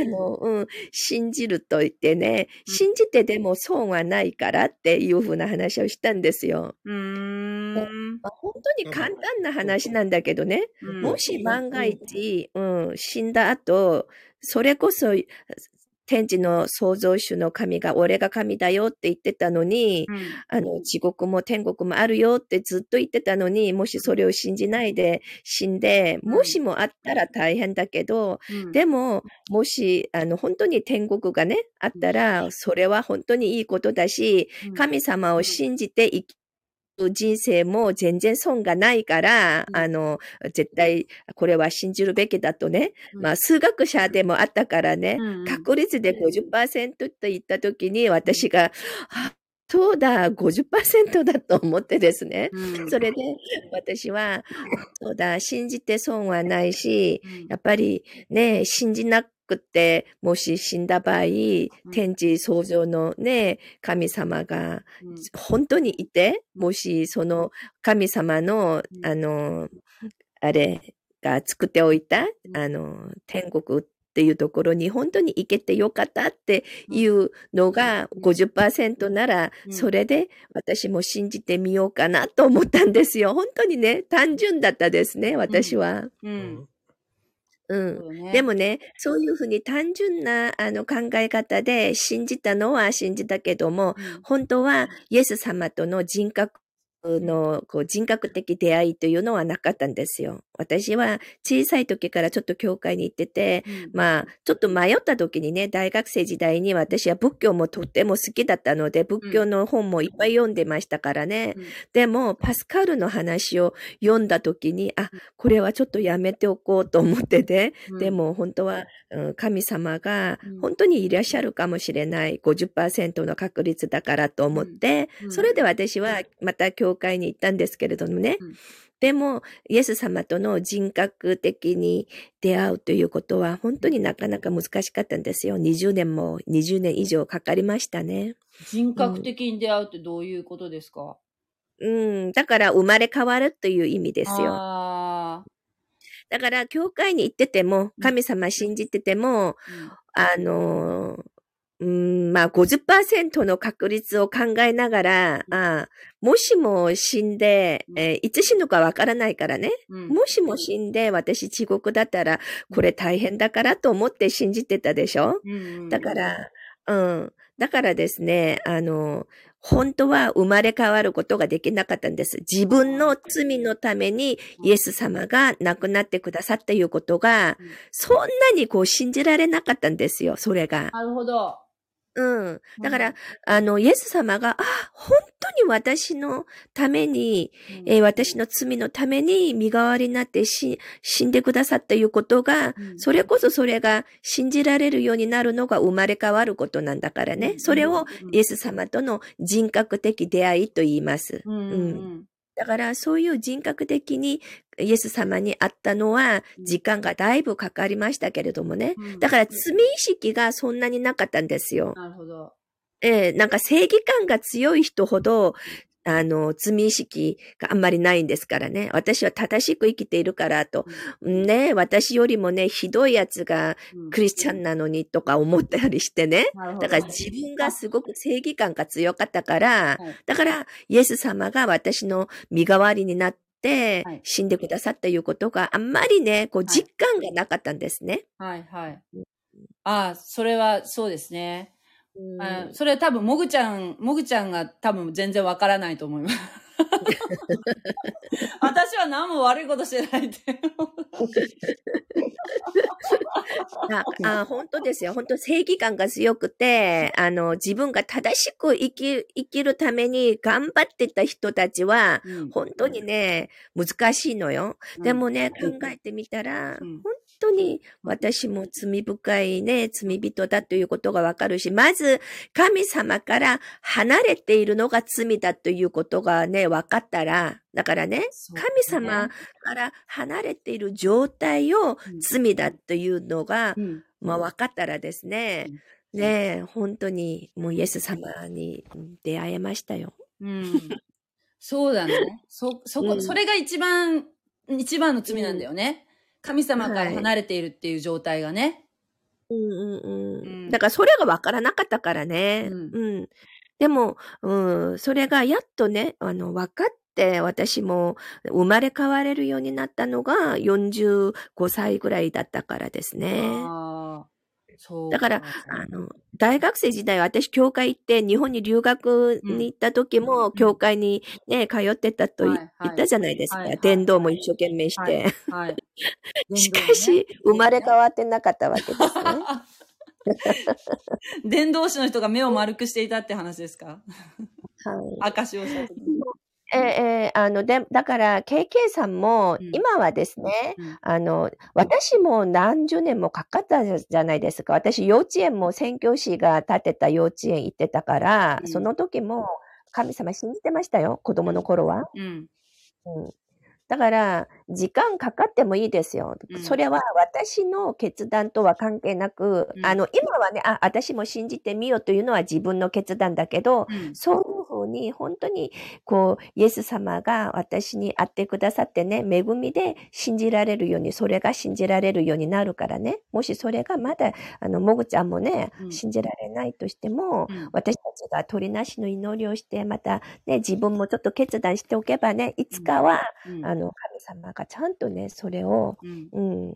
の、うん、信じると言ってね、信じてでも損はないからっていうふうな話をしたんですよ。うん。まあ、本当に簡単な話なんだけどね、もし万が一、うん、死んだ後、それこそ天地の創造主の神が俺が神だよって言ってたのに、うん、あの、地獄も天国もあるよってずっと言ってたのに、もしそれを信じないで死んで、もしもあったら大変だけど、うん、でも、もし、あの、本当に天国がね、あったら、それは本当にいいことだし、神様を信じて生き人生も全然損がないから、うん。あの、絶対これは信じるべきだとね。うん。まあ、数学者でもあったからね、確率で50%と言ったときに私が、あ、そうだ、50%だと思ってですね。うん。それで私は、そうだ、信じて損はないし、うん。やっぱりね、信じなくて、もし死んだ場合、天地創造のね、神様がうん本当にいて、もしその神様の、うんあの、あれが作っておいた、あの、天国っていうところに本当に行けてよかったっていうのがうん50%なら、うんそれで私も信じてみようかなと思ったんですよ。本当にね、単純だったですね、私は。う。うんうん。ねでもね、そういうふうに単純なあの考え方で信じたのは信じたけども、うん本当はイエス様との人格のこう人格的出会いというのはなかったんですよ。私は小さい時からちょっと教会に行ってて、うん。まあ、ちょっと迷った時にね、大学生時代に私は仏教もとっても好きだったので、仏教の本もいっぱい読んでましたからね。うん。でも、パスカルの話を読んだ時に、あ、これはちょっとやめておこうと思ってて、うん。でも本当は、うん神様がうん。本当にいらっしゃるかもしれない50%の確率だからと思って、うん。それで私はまた教会に行ったんですけれどもね。うんでも、イエス様との人格的に出会うということは本当になかなか難しかったんですよ。20年も20年以上かかりましたね。人格的に出会うってどういうことですか？うん。だから生まれ変わるという意味ですよ。あだから、教会に行ってても、神様信じてても、ーあのー、うーん、まあ50%の確率を考えながら、あもしも死んで、えーいつ死ぬかわからないからね。うんもしも死んで私地獄だったら、これ大変だからと思って信じてたでしょ？だから、うん。だからですね、あの、本当は生まれ変わることができなかったんです。自分の罪のためにイエス様が亡くなってくださったいうことがうん、そんなにこう信じられなかったんですよ、それが。なるほど。うん。だから、うんあの、イエス様が、あ、本当に私のために、えー私の罪のために身代わりになって死死んでくださったいうことが、うんそれこそそれが信じられるようになるのが生まれ変わることなんだからね。うんそれをうんイエス様との人格的出会いと言います。うんうんだからそういう人格的にイエス様に会ったのは時間がだいぶかかりましたけれどもね。うんだから罪意識がそんなになかったんですよ。なるほど。ええなんか正義感が強い人ほど、あの、罪意識があんまりないんですからね。私は正しく生きているからと。ね、私よりもね、ひどいやつがうんクリスチャンなのにとか思ったりしてね。だから自分がすごく正義感が強かったから、はいだからイエス様が私の身代わりになってはい死んでくださったいうことがあんまりね、こうはい実感がなかったんですね。はいはい。ああ、それはそうですね。うんあそれは多分、もぐちゃん、もぐちゃんが多分全然わからないと思います。私は何も悪いことしてないって。ああ本当ですよ。本当正義感が強くて、あの、自分が正しく生き、生きるために頑張ってた人たちは、うん本当にね、難しいのよ。でもね、考えてみたら、うん本当に私も罪深いね、罪人だということがわかるし、まず神様から離れているのが罪だということがね、分かったら、だからね、そう神様から離れている状態をうん罪だというのが、うんまあ分かったらですね、ねえ、本当にもうイエス様に出会えましたよ。うん。そうだね。そ、そこ、うんそれが一番、一番の罪なんだよね。神様から離れているっていう状態がね。うんうんううんん。だからそれが分からなかったからね。ううんん。でも、うん、それがやっとね、あの、分かって、私も生まれ変われるようになったのが45歳ぐらいだったからですね。あ。だから、あの、大学生時代私、教会行って、日本に留学に行った時も、うん教会にね、通ってたと言ったじゃないですか。伝道も一生懸命しはいて。はい。しかし、生まれ変わってなかったわけですね。伝道師の人が目を丸くしていたって話ですか？はい。証をしたええあの、で、だから、KK さんもうん、今はですね、うんあの、私も何十年もかかったじゃないですか。私、幼稚園も宣教師が建てた幼稚園行ってたから、うんその時も神様信じてましたよ、子供の頃は。うん。うんだから、時間かかってもいいですよ。うんそれは私の決断とは関係なく、うんあの、今はね、あ、私も信じてみようというのは自分の決断だけど、うん。そういうふうに、本当に、こう、イエス様が私に会ってくださってね、恵みで信じられるように、それが信じられるようになるからね、もしそれがまだ、あの、もぐちゃんもね、うん。信じられないとしても、うん。私たちが鳥なしの祈りをして、またね、自分もちょっと決断しておけばね、いつかは、うん。あの、神様がちゃんとね、それを、うん。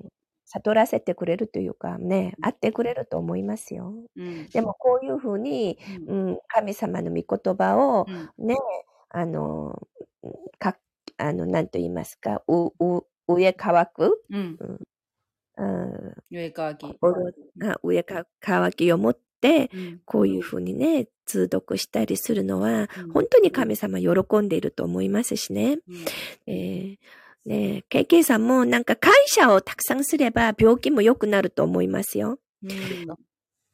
うん、悟らせてくれるというかね、会ってくれると思いますよ。うん。でもこういうふうに、うんうん、神様の御言葉をうんね、あの、か、あの、なんと言いますか、う、う、上乾く、うん。うん、上川き。上か乾きを持って、うん。こういうふうにね、通読したりするのは、うん本当に神様喜んでいると思いますしね。うんえーねえ、KK さんもなんか感謝をたくさんすれば病気も良くなると思いますよ。うん。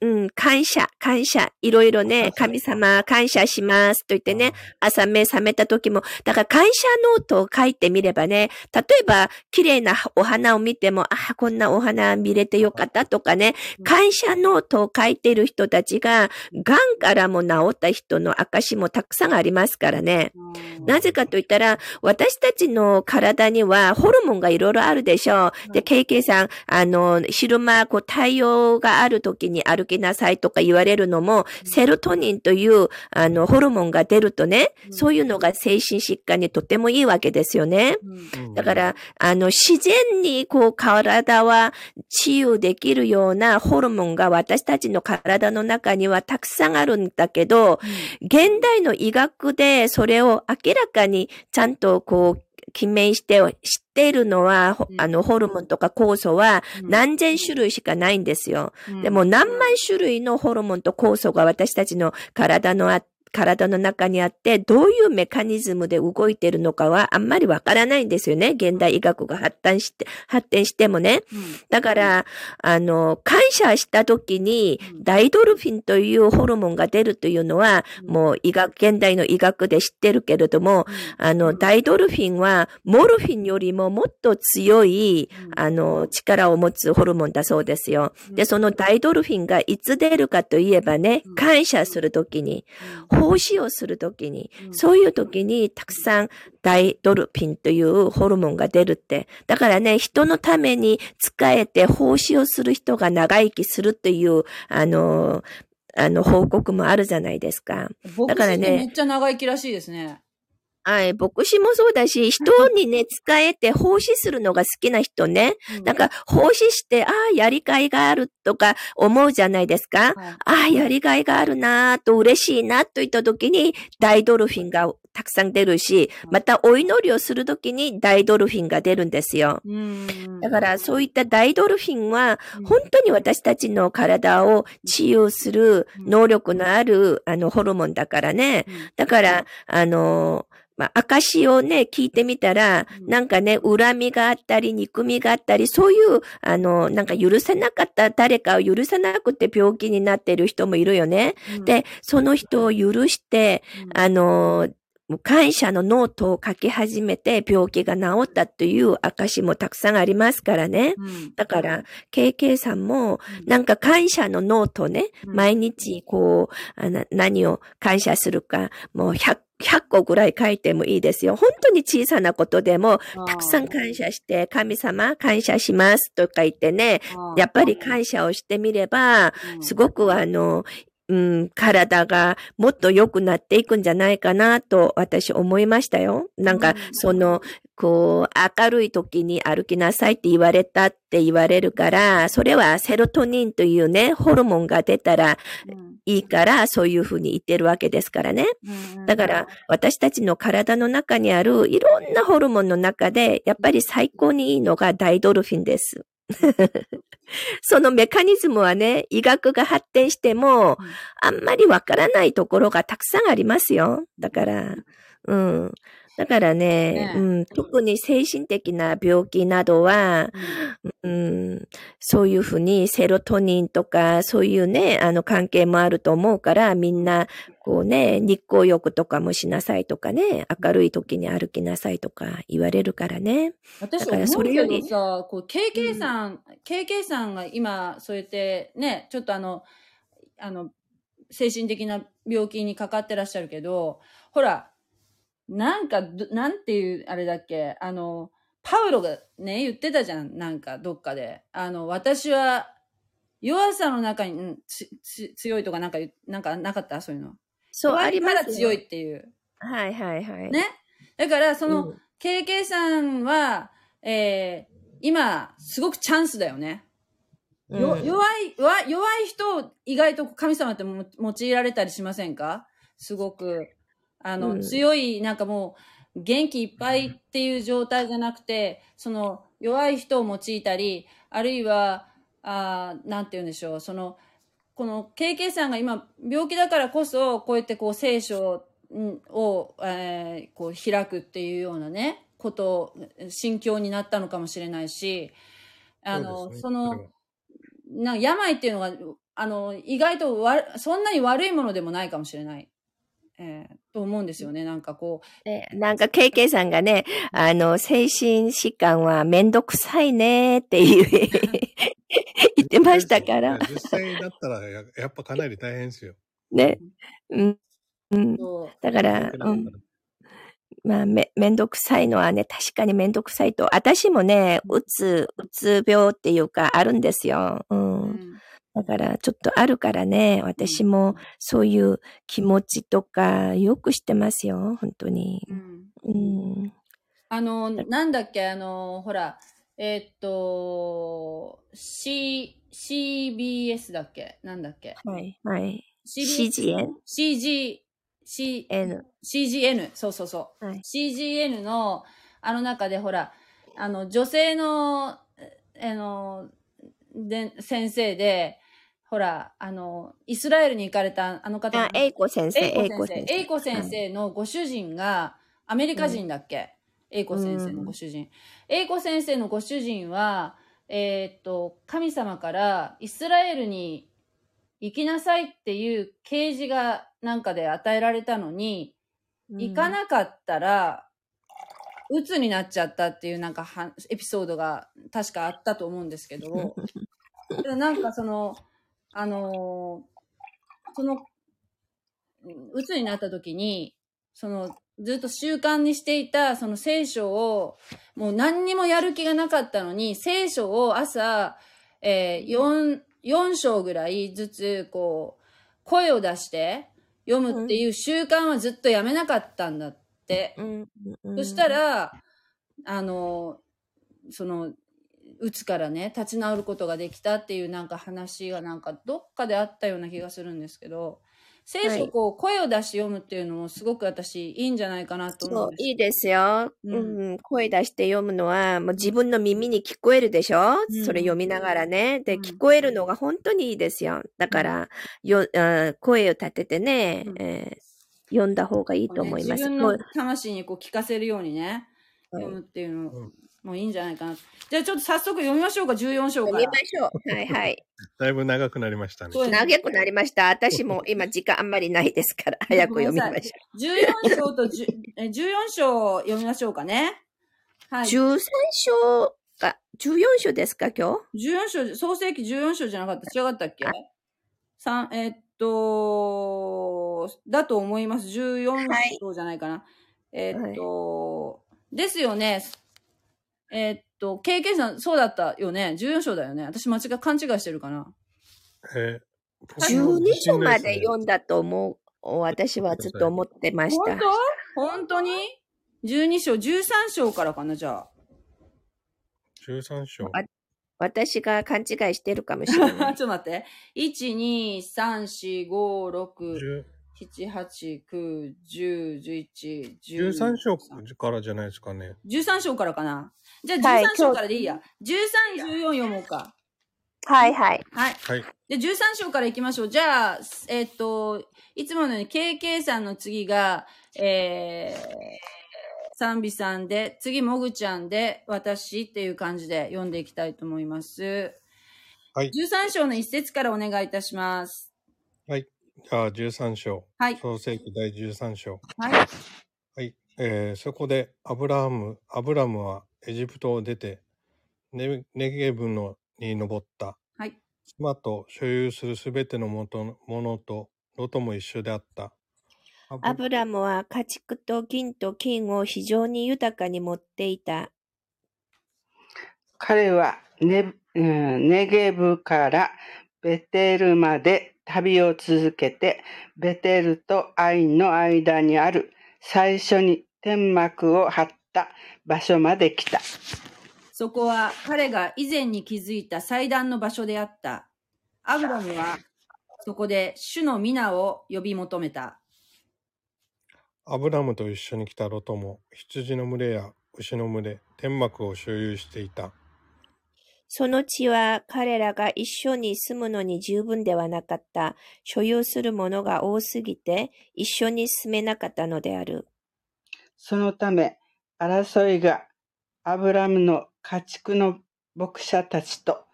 うん、感謝、感謝。いろいろね、神様感謝します。と言ってね、朝目覚めた時も、だから感謝ノートを書いてみればね、例えば綺麗なお花を見ても、ああ、こんなお花見れてよかったとかね、感謝ノートを書いている人たちが、癌からも治った人の証もたくさんありますからね。うん。なぜかと言ったら、私たちの体にはホルモンがいろいろあるでしょう。で、KK さん、あの、昼間、こう、太陽がある時に歩きなさいとか言われるのも、セロトニンという、あの、ホルモンが出るとね、うん。そういうのが精神疾患にとてもいいわけですよね。うん。だから、あの、自然に、こう、体は治癒できるようなホルモンが私たちの体の中にはたくさんあるんだけど、現代の医学でそれを明らかにちゃんとこう、記名して知っているのは、あの、ホルモンとか酵素はうん。何千種類しかないんですよ。うん。でも何万種類のホルモンと酵素が私たちの体のあ体の中にあって、どういうメカニズムで動いているのかはあんまりわからないんですよね。現代医学が発展して、発展してもね。うん。だから、あの、感謝した時にう、ん。ダイドルフィンというホルモンが出るというのは、うん。もう医学、現代の医学で知ってるけれども、あの、ダイドルフィンは、モルフィンよりももっと強い、あの、力を持つホルモンだそうですよ。で、そのダイドルフィンがいつ出るかといえばねうん、感謝するときに、奉仕をするときに、うんそういうときにたくさんダイドルフィンというホルモンが出るって。だからね、人のために使えて奉仕をする人が長生きするという、あの、あの、報告もあるじゃないですか。僕だからねめっちゃ長生きらしいですね。はい、牧師もそうだし、人にね、使えて奉仕するのが好きな人ね。なんか、奉仕して、ああ、やりがいがあるとか思うじゃないですか。はい、ああ、やりがいがあるなぁと嬉しいなといった時に、大ドルフィンがたくさん出るし、またお祈りをする時に大ドルフィンが出るんですよ。うん。だからそういった大ドルフィンは、うん。本当に私たちの体を治癒する能力のある、あの、ホルモンだからね。だから、あの、まあ、証をね、聞いてみたら、うん。なんかね、恨みがあったり、憎みがあったり、そういう、あの、なんか許せなかった誰かを許せなくて病気になってる人もいるよね。うん、で、その人を許して、うん。あの、感謝のノートを書き始めて病気が治ったという証もたくさんありますからね。うん。だから、KK さんも、うん。なんか感謝のノートね、うん。毎日こう、何を感謝するか、もう100、100個ぐらい書いてもいいですよ。本当に小さなことでも、たくさん感謝して、神様感謝しますとか言ってね、やっぱり感謝をしてみれば、うん。すごくあの、うん、体がもっと良くなっていくんじゃないかなと私思いましたよ。なんかうん、その、こう、明るい時に歩きなさいって言われたって言われるから、それはセロトニンというね、ホルモンが出たらうんいいから、そういうふうに言ってるわけですからね。うんだから、私たちの体の中にあるいろんなホルモンの中で、やっぱり最高にいいのがダイドルフィンです。そのメカニズムはね、医学が発展してもうん、あんまりわからないところがたくさんありますよ。だから、うん。だからね、ね。うん、特に精神的な病気などは、うん。うん、そういうふうにセロトニンとか、そういうね、あの関係もあると思うから、みんな、こうね、日光浴とかもしなさいとかね、明るい時に歩きなさいとか言われるからね。だから私思うけそれよりどさ、こう、KK さん、KK さんが今、そうやってね、ちょっとあの、あの、精神的な病気にかかってらっしゃるけど、ほら、なんかど、なんていう、あれだっけ、あの、パウロがね、言ってたじゃん、なんか、どっかで。あの、私は、弱さの中に、うんつつ強いとかなんかなんかなかった？そういうの。そう、あります強いっていう。はいはいはい。ね。だから、その、うん KK さんは、えー今、すごくチャンスだよね。ようん弱い弱い、弱い人を意外と神様っても用いられたりしませんか？すごく、あの、うん。強い、なんかもう、元気いっぱいっていう状態じゃなくて、その、弱い人を用いたり、あるいは、あーなんて言うんでしょう、その、この KK さんが今、病気だからこそ、こうやってこう、聖書うんを、えーこう、開くっていうようなね、こと、心境になったのかもしれないし、あの、うですね。そのれ、は。な病っていうのが、あの、意外とわそんなに悪いものでもないかもしれない。えーと思うんですよね。なんかこう。ねなんか KK さんがね、あの、精神疾患はめんどくさいねっていう 言ってましたから。実際だったらややっぱかなり大変ですよ。ね。うん。うん。だから、うん。まあ、め、めんどくさいのはね、確かにめんどくさいと。私もね、うつ、うつ病っていうか、あるんですよ。う。うんんだから、ちょっとあるからね、私もそういう気持ちとか、よく知ってますよ、本当に。うんうん。あの、なんだっけ、あの、ほら、えーっと、C、CBS だっけ？なんだっけ？はい、はい。CGN? CG、C、N。CGN、そうそうそう。はい CGN の、あの中でほら、あの、女性の、えあの、で、先生で、ほら、あの、イスラエルに行かれたあの方あ、英子先生、英英子先。生。子先生英子先生のご主人が、アメリカ人だっけ？英子先生のご主人。英子先生のご主人は、えーっと、神様からイスラエルに行きなさいっていう啓示がなんかで与えられたのに、行かなかったら、鬱になっちゃったっていうなんかはエピソードが確かあったと思うんですけど、でなんかその、あのーその、うん鬱になった時に、その、ずっと習慣にしていた、その聖書を、もう何にもやる気がなかったのに、聖書を朝、えー、4、4章ぐらいずつ、こう、声を出して読むっていう習慣はずっとやめなかったんだって。うん。うんそした、ら、あの、その、うつからね、立ち直ることができたっていうなんか話がなんかどっかであったような気がするんですけど、聖書を声を出して読むっていうのもすごく私いいんじゃないかなと思そうう、んです。いいですよ。ううんん、声出して読むのは、もう自分の耳に聞こえるでしょ、うん。それ読みながらね。で、うん。聞こえるのが本当にいいですよ。だから、よ、あ声を立ててね、うん。えー読んだ方がいいと思います。自分のもう魂にこう聞かせるようにね、はい。読むっていうの。うんもういいんじゃないかな。じゃあちょっと早速読みましょうか、14章から読みま。しょう。はいはい。だいぶ長くなりましたね。長くなりました。私も今時間あんまりないですから、早く読みまし14章と10 え14章読みましょうかね。はょう。い。13章か、14章ですか、今日？14章、創世記14章じゃなかった違かったっけ？三えっと、だと思います。14章じゃないかな。えっと、ですよね。えっと、経験さん、そうだったよね。14章だよね。私間違い、勘違いしてるかな。えー僕も ?12 章まで読んだと思う。私はずっと思ってました本。当？本当に ?12 章、13章からかな、じゃあ。13章。あ私が勘違いしてるかもしれな ちょっい。と待って。1、2、3、4、5、6、10 7、8、9、10、11、12 13章からじゃないですかね。13章からかな。じゃあはい13章からでいいや。13、14読もうか。はいはい。はい。はい。で、13章から行きましょう。じゃあ、えっと、いつものように KK さんの次が、え賛美さんで、次、もぐちゃんで、私っていう感じで読んでいきたいと思います。はい。13章の一節からお願いいたします。はい。じゃあ、13章。はい。創世記第13章。はい。はい。えーそこでアブラハム、アブラムはエジプトを出て、ネネゲブのに登った。はい。妻と所有するすべてのものとロトも一緒であった。アブアブラムは家畜と銀と金を非常に豊かに持っていた。彼はネ,、うんネゲブからベテルまで旅を続けて、ベテルとアインの間にある最初に天幕を張った場所まで来た。そこは彼が以前に築いた祭壇の場所であった。アブラムはそこで主の皆を呼び求めた。アブラムと一緒に来たロトも羊の群れや牛の群れ、天幕を所有していた。その地は彼らが一緒に住むのに十分ではなかった。所有するものが多すぎて一緒に住めなかったのである。そのため、争いがアブラムの家畜の牧者たちと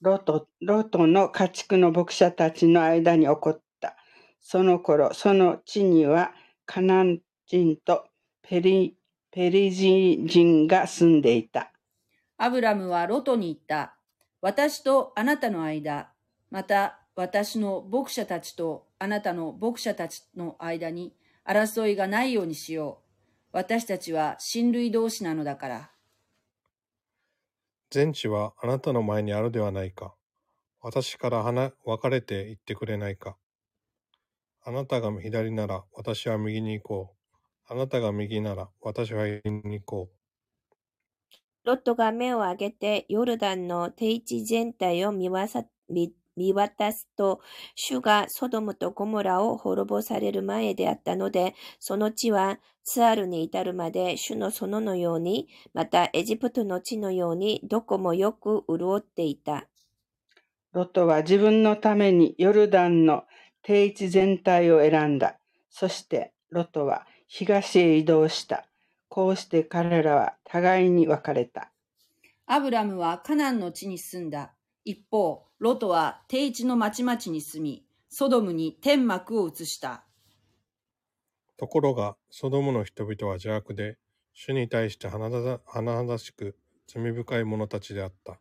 ロトロトの家畜の牧者たちの間に起こった。その頃、その地にはカナン人とペリペリジ人が住んでいた。アブラムはロトに言った。私とあなたの間、また私の牧者たちとあなたの牧者たちの間に争いがないようにしよう。私たちは親類同士なのだから。全地はあなたの前にあるではないか。私から離別れて行ってくれないか。あなたが左なら私は右に行こう。あなたが右なら私は右に行こロットが目を上げてヨルダンの低地全体を見わさ見見渡すと、主がソドムとゴモラを滅ぼされる前であったので、その地はツアルに至るまで主の園のように、またエジプトの地のようにどこもよく潤っていた。ロトは自分のためにヨルダンの低地全体を選んだ。そしてロトは東へ移動した。こうして彼らは互いに別れた。アブラムはカナンの地に住んだ。一方、ロトは低地の町々に住み、ソドムに天幕を移した。う。ところが、ソドムの人々は邪悪で、主に対して甚だ甚だしく罪深い者たちであった。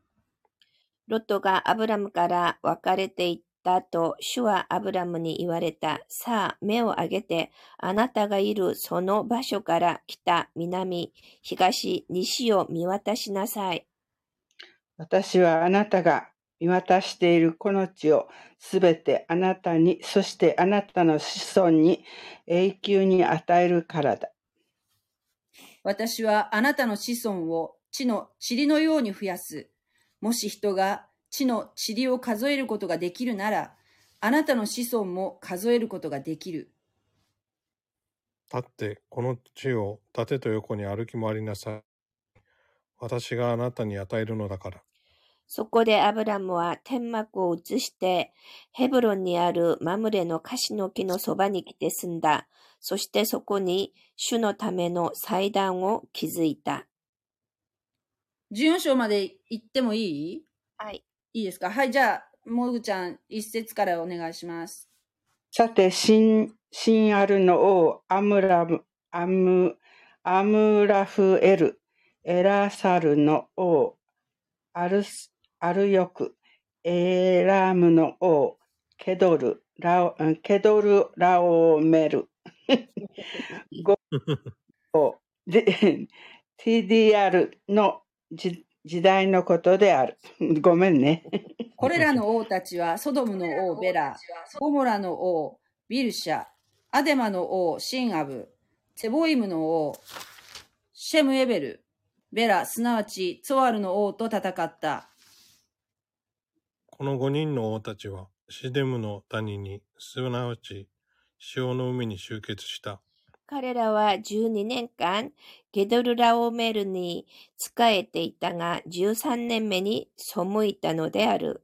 ロトがアブラムから別れていったと、主はアブラムに言われた。さあ、目を上げて、あなたがいるその場所から北、南、東、西を見渡しなさい。私はあなたが見渡しているこの地をすべてあなたに、そしてあなたの子孫に永久に与えるからだ。私はあなたの子孫を地の塵のように増やす。もし人が地の塵を数えることができるなら、あなたの子孫も数えることができる。立って、この地を縦と横に歩き回りなさい。私があなたに与えるのだから。そこでアブラムは天幕を移して、ヘブロンにあるマムレのカシの木のそばに来て住んだ。そしてそこに主のための祭壇を築いた。14章まで行ってもいい？はい。いいですか？はい、じゃあ、もぐちゃん、一節からお願いします。さて、シン、シンアルの王、アムラム、アム、アムラフエル、エラサルの王、アルス、アルヨク、エラムの王、ケドル、ラオ、うんケドルラオメル、ゴ王、でティディアルの時時代のことである。ごめんね。これらの王たちは、ソドムの王ベラ、ゴモラの王。ビルシャ、アデマの王。シンアブ、セボイムの王。シェムエベル、ベラ、すなわちツォアルの王と戦った。この五人の王たちは、シデムの谷に、すなわち、潮の海に集結した。彼らは12年間、ゲドルラオメルに仕えていたが、13年目に背いたのである。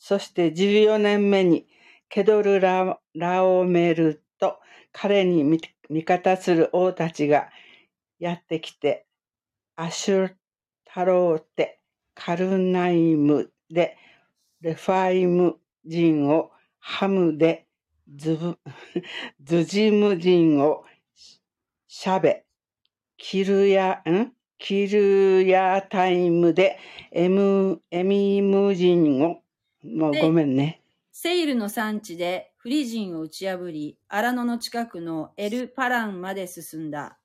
そして14年目にケドルララオメルと彼にみ味方する王たちがやってきて、アシュタローテ、カルナイムで、レファイム人をハムで、ズブ、ズジム人をシャベ、キルヤ、ん？キルヤタイムで、エム、エミム人を、もうごめんね。セイルの産地でフリ人を打ち破り、アラノの近くのエルパランまで進んだ。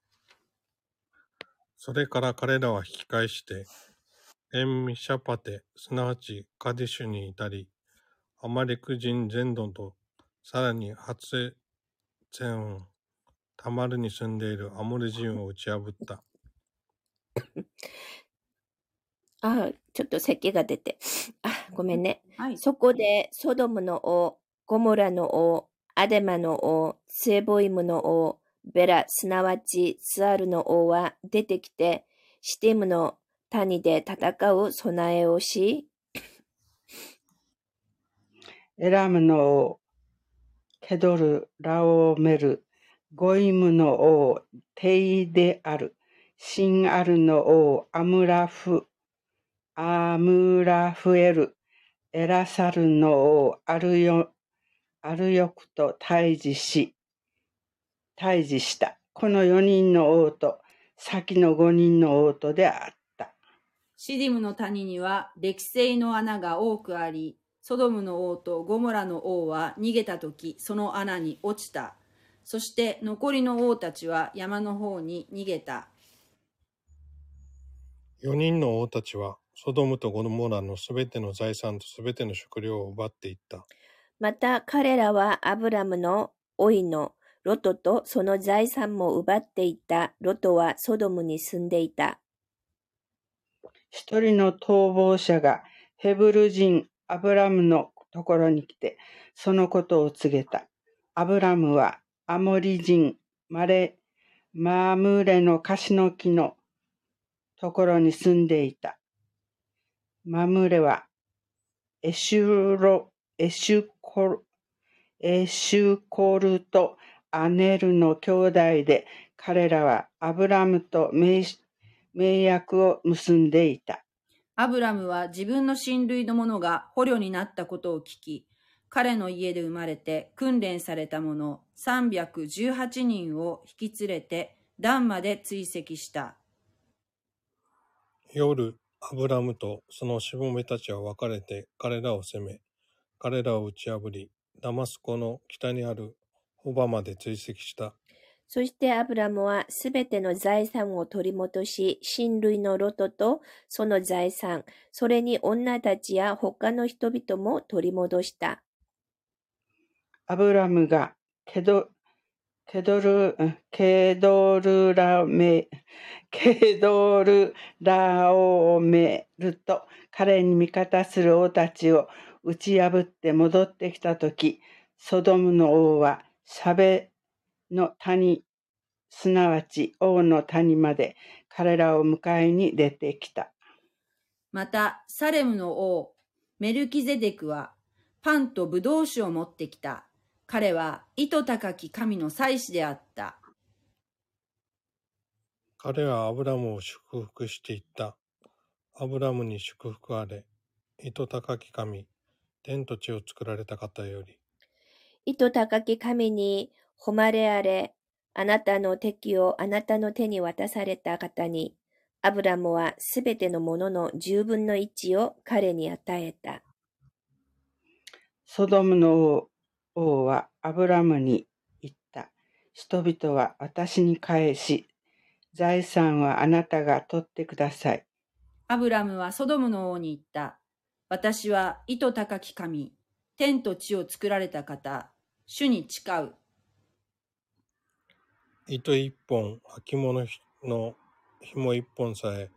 それから彼らは引き返して、エンミシャパテ、すなわちカディシュに至り、アマレク人全土と、さらにハツェツェン、タマルに住んでいるアモル人を打ち破った。あ、ちょっと咳が出て。あ、ごめんね。はい。そこで、ソドムの王、ゴモラの王、アデマの王、セボイムの王、ベラ、すなわちスアルの王は出てきて、シティムの谷で戦う備えをし、エラムの王、ケドル、ラオメル、ゴイムの王、テイである、シンアルの王、アムラフ、アムラフエル、エラサルの王、アルヨ、アルヨクと対峙し、対峙した。この4人の王と、先の5人の王とであった。シディムの谷には歴世の穴が多くあり、ソドムの王とゴモラの王は逃げた時、その穴に落ちた。そして残りの王たちは山の方に逃げた。4人の王たちは、ソドムとゴモラのすべての財産とすべての食料を奪っていった。また彼らはアブラムの老いのロトとその財産も奪っていった。ロトはソドムに住んでいた。一人の逃亡者がヘブル人アブラムのところに来て、そのことを告げた。アブラムはアモリ人マレ、マムレのカシの木のところに住んでいた。マムレはエシュロ、エシュコル、エシュコルとアネルの兄弟で、彼らはアブラムと盟盟約を結んでいた。アブラムは自分の親類の者が捕虜になったことを聞き、彼の家で生まれて訓練された者318人を引き連れてダンまで追跡した。夜、アブラムとそのしもべたちは分かれて彼らを攻め、彼らを打ち破り、ダマスコの北にあるホバまで追跡した。そしてアブラムはすべての財産を取り戻し、親類のロトとその財産、それに女たちや他の人々も取り戻した。アブラムがケドケドル、ケドルラメ、ケドルラオメルと彼に味方する王たちを打ち破って戻ってきたとき、ソドムの王はシャベの谷、すなわち王の谷まで彼らを迎えに出てきた。また、サレムの王、メルキゼデクは、パンとブドウ酒を持ってきた。彼は、糸高き神の祭司であった。彼はアブラムを祝福していった。アブラムに祝福あれ。糸高き神、天と地を作られた方より。糸高き神に誉れあれ、あなたの敵をあなたの手に渡された方に、アブラムはすべてのものの十分の一を彼に与えた。ソドムの王王はアブラムに言った。人々は私に返し、財産はあなたが取ってください。アブラムはソドムの王に言った。私は糸高き神、天と地を作られた方、主に誓う。糸一本、履物の紐一本さえ、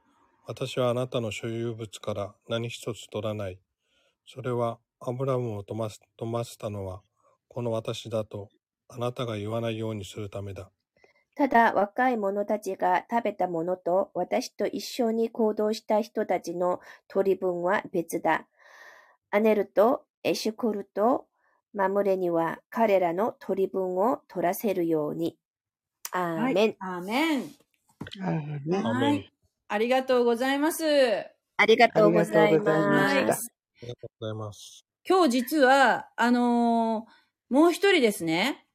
私はあなたの所有物から何一つ取らない。それはアブラムを飛ませ飛ませたのは、この私だとあなたが言わないようにするためだ。ただ若い者たちが食べたものと私と一緒に行動した人たちの取り分は別だ。アネルとエシュコルとマムレには彼らの取り分を取らせるように。はいアーメン。。アーメン。あーね。アーメンはい。ありがとうございます。ありがとうございます。ありがとうございます。今日実は、あのーもう一人ですね、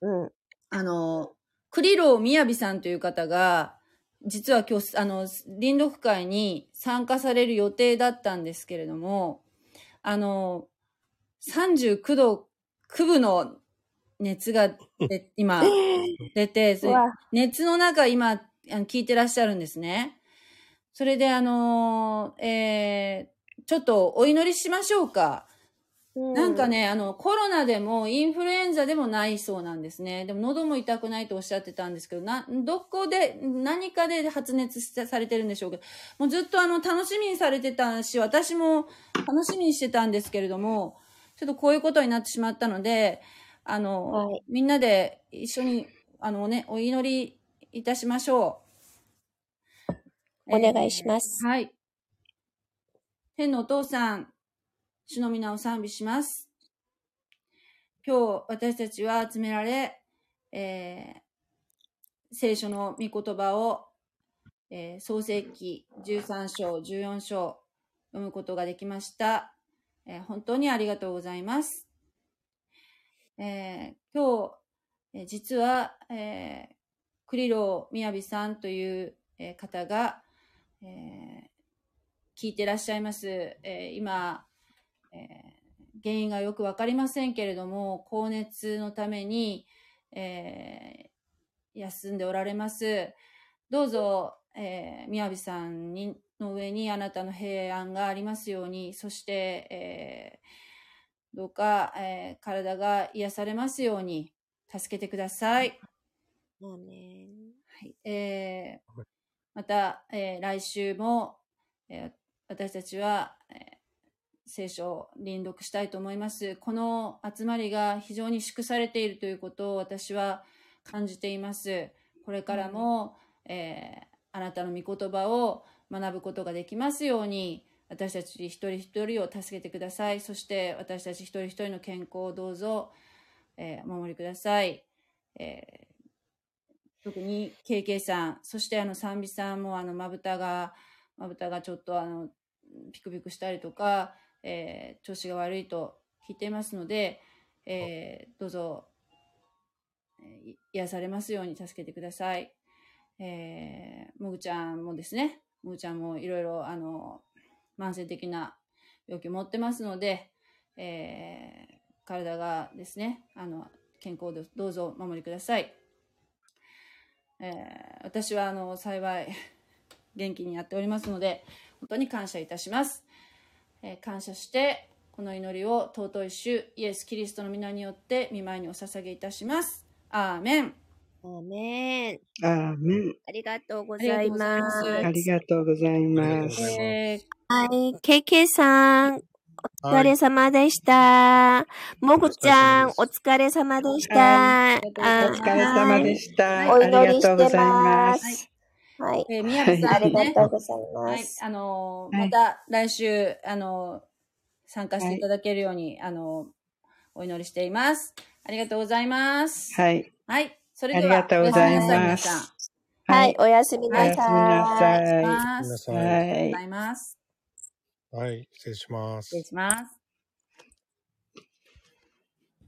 うん。あのー、栗郎みやびさんという方が、実は今日、あの、臨読会に参加される予定だったんですけれども、あのー、39度9分の熱がで 今出て、熱の中今、聞いてらっしゃるんですね。それであのーえーちょっとお祈りしましょうか。なんか、ね、あの、コロナでもインフルエンザでもないそうなんですね。でも喉も痛くないとおっしゃってたんですけど、な、どこで、何かで発熱されてるんでしょうけど、もうずっとあの、楽しみにされてたし、私も楽しみにしてたんですけれども、ちょっとこういうことになってしまったので、あの、はいみんなで一緒に、あのね、お祈りいたしましょう。お願いしますえーはい。天のお父さん、主の皆を賛美します。今日私たちは集められ、えー聖書の御言葉を、えー創世記13章、14章読むことができました。えー本当にありがとうございます。えー今日、実は、えー、栗郎みやびさんという、方が、えー聞いてらっしゃいます。え今、え原因がよくわかりませんけれども、高熱のために、え休んでおられます。どうぞ、えー、みやびさんにの上にあなたの平安がありますように、そして、えーどうか、えー体が癒されますように、助けてください。アーメン。はい。えーまた、えー来週も、えー私たちは、えー聖書を臨読したいと思います。この集まりが非常に祝されているということを私は感じています。これからも、えーあなたの御言葉を学ぶことができますように、私たち一人一人を助けてください。そして私たち一人一人の健康をどうぞ、えーお守りください。えー特に KK さん、そしてあの賛美さんもあのまぶたが、まぶたがちょっとあのピクピクしたりとか、えー調子が悪いと聞いていますので、えーどうぞ、え癒されますように助けてください。えーもぐちゃんもですね、もぐちゃんもいろいろあの慢性的な病気を持ってますので、えー体がですね、あの健康をどどうぞお守りください。えー私はあの幸い元気にやっておりますので本当に感謝いたします、えー感謝してこの祈りを尊い主イエス・キリストの皆によって見舞いにお捧げいたします。アーメン。アーメン。アーメン。ありがとうごありがざいとうございまますす。ありがとうございます。ございはい。KK さん、おはい疲れ様でした。もぐちゃん、おお疲れ様でした。はいお疲れ様でした。はいありがとうございます。す。はい。えー宮部さありがとうございはいます。、あのーはいまた来週、あのー参加していただけるように、あのーお祈りしています。ありがとうございます。はい。はい。それでは、ありがとうございますおやすみなさいおやすみなおやすみなさい。ありがとうはいございます。はい、失礼します失礼。します。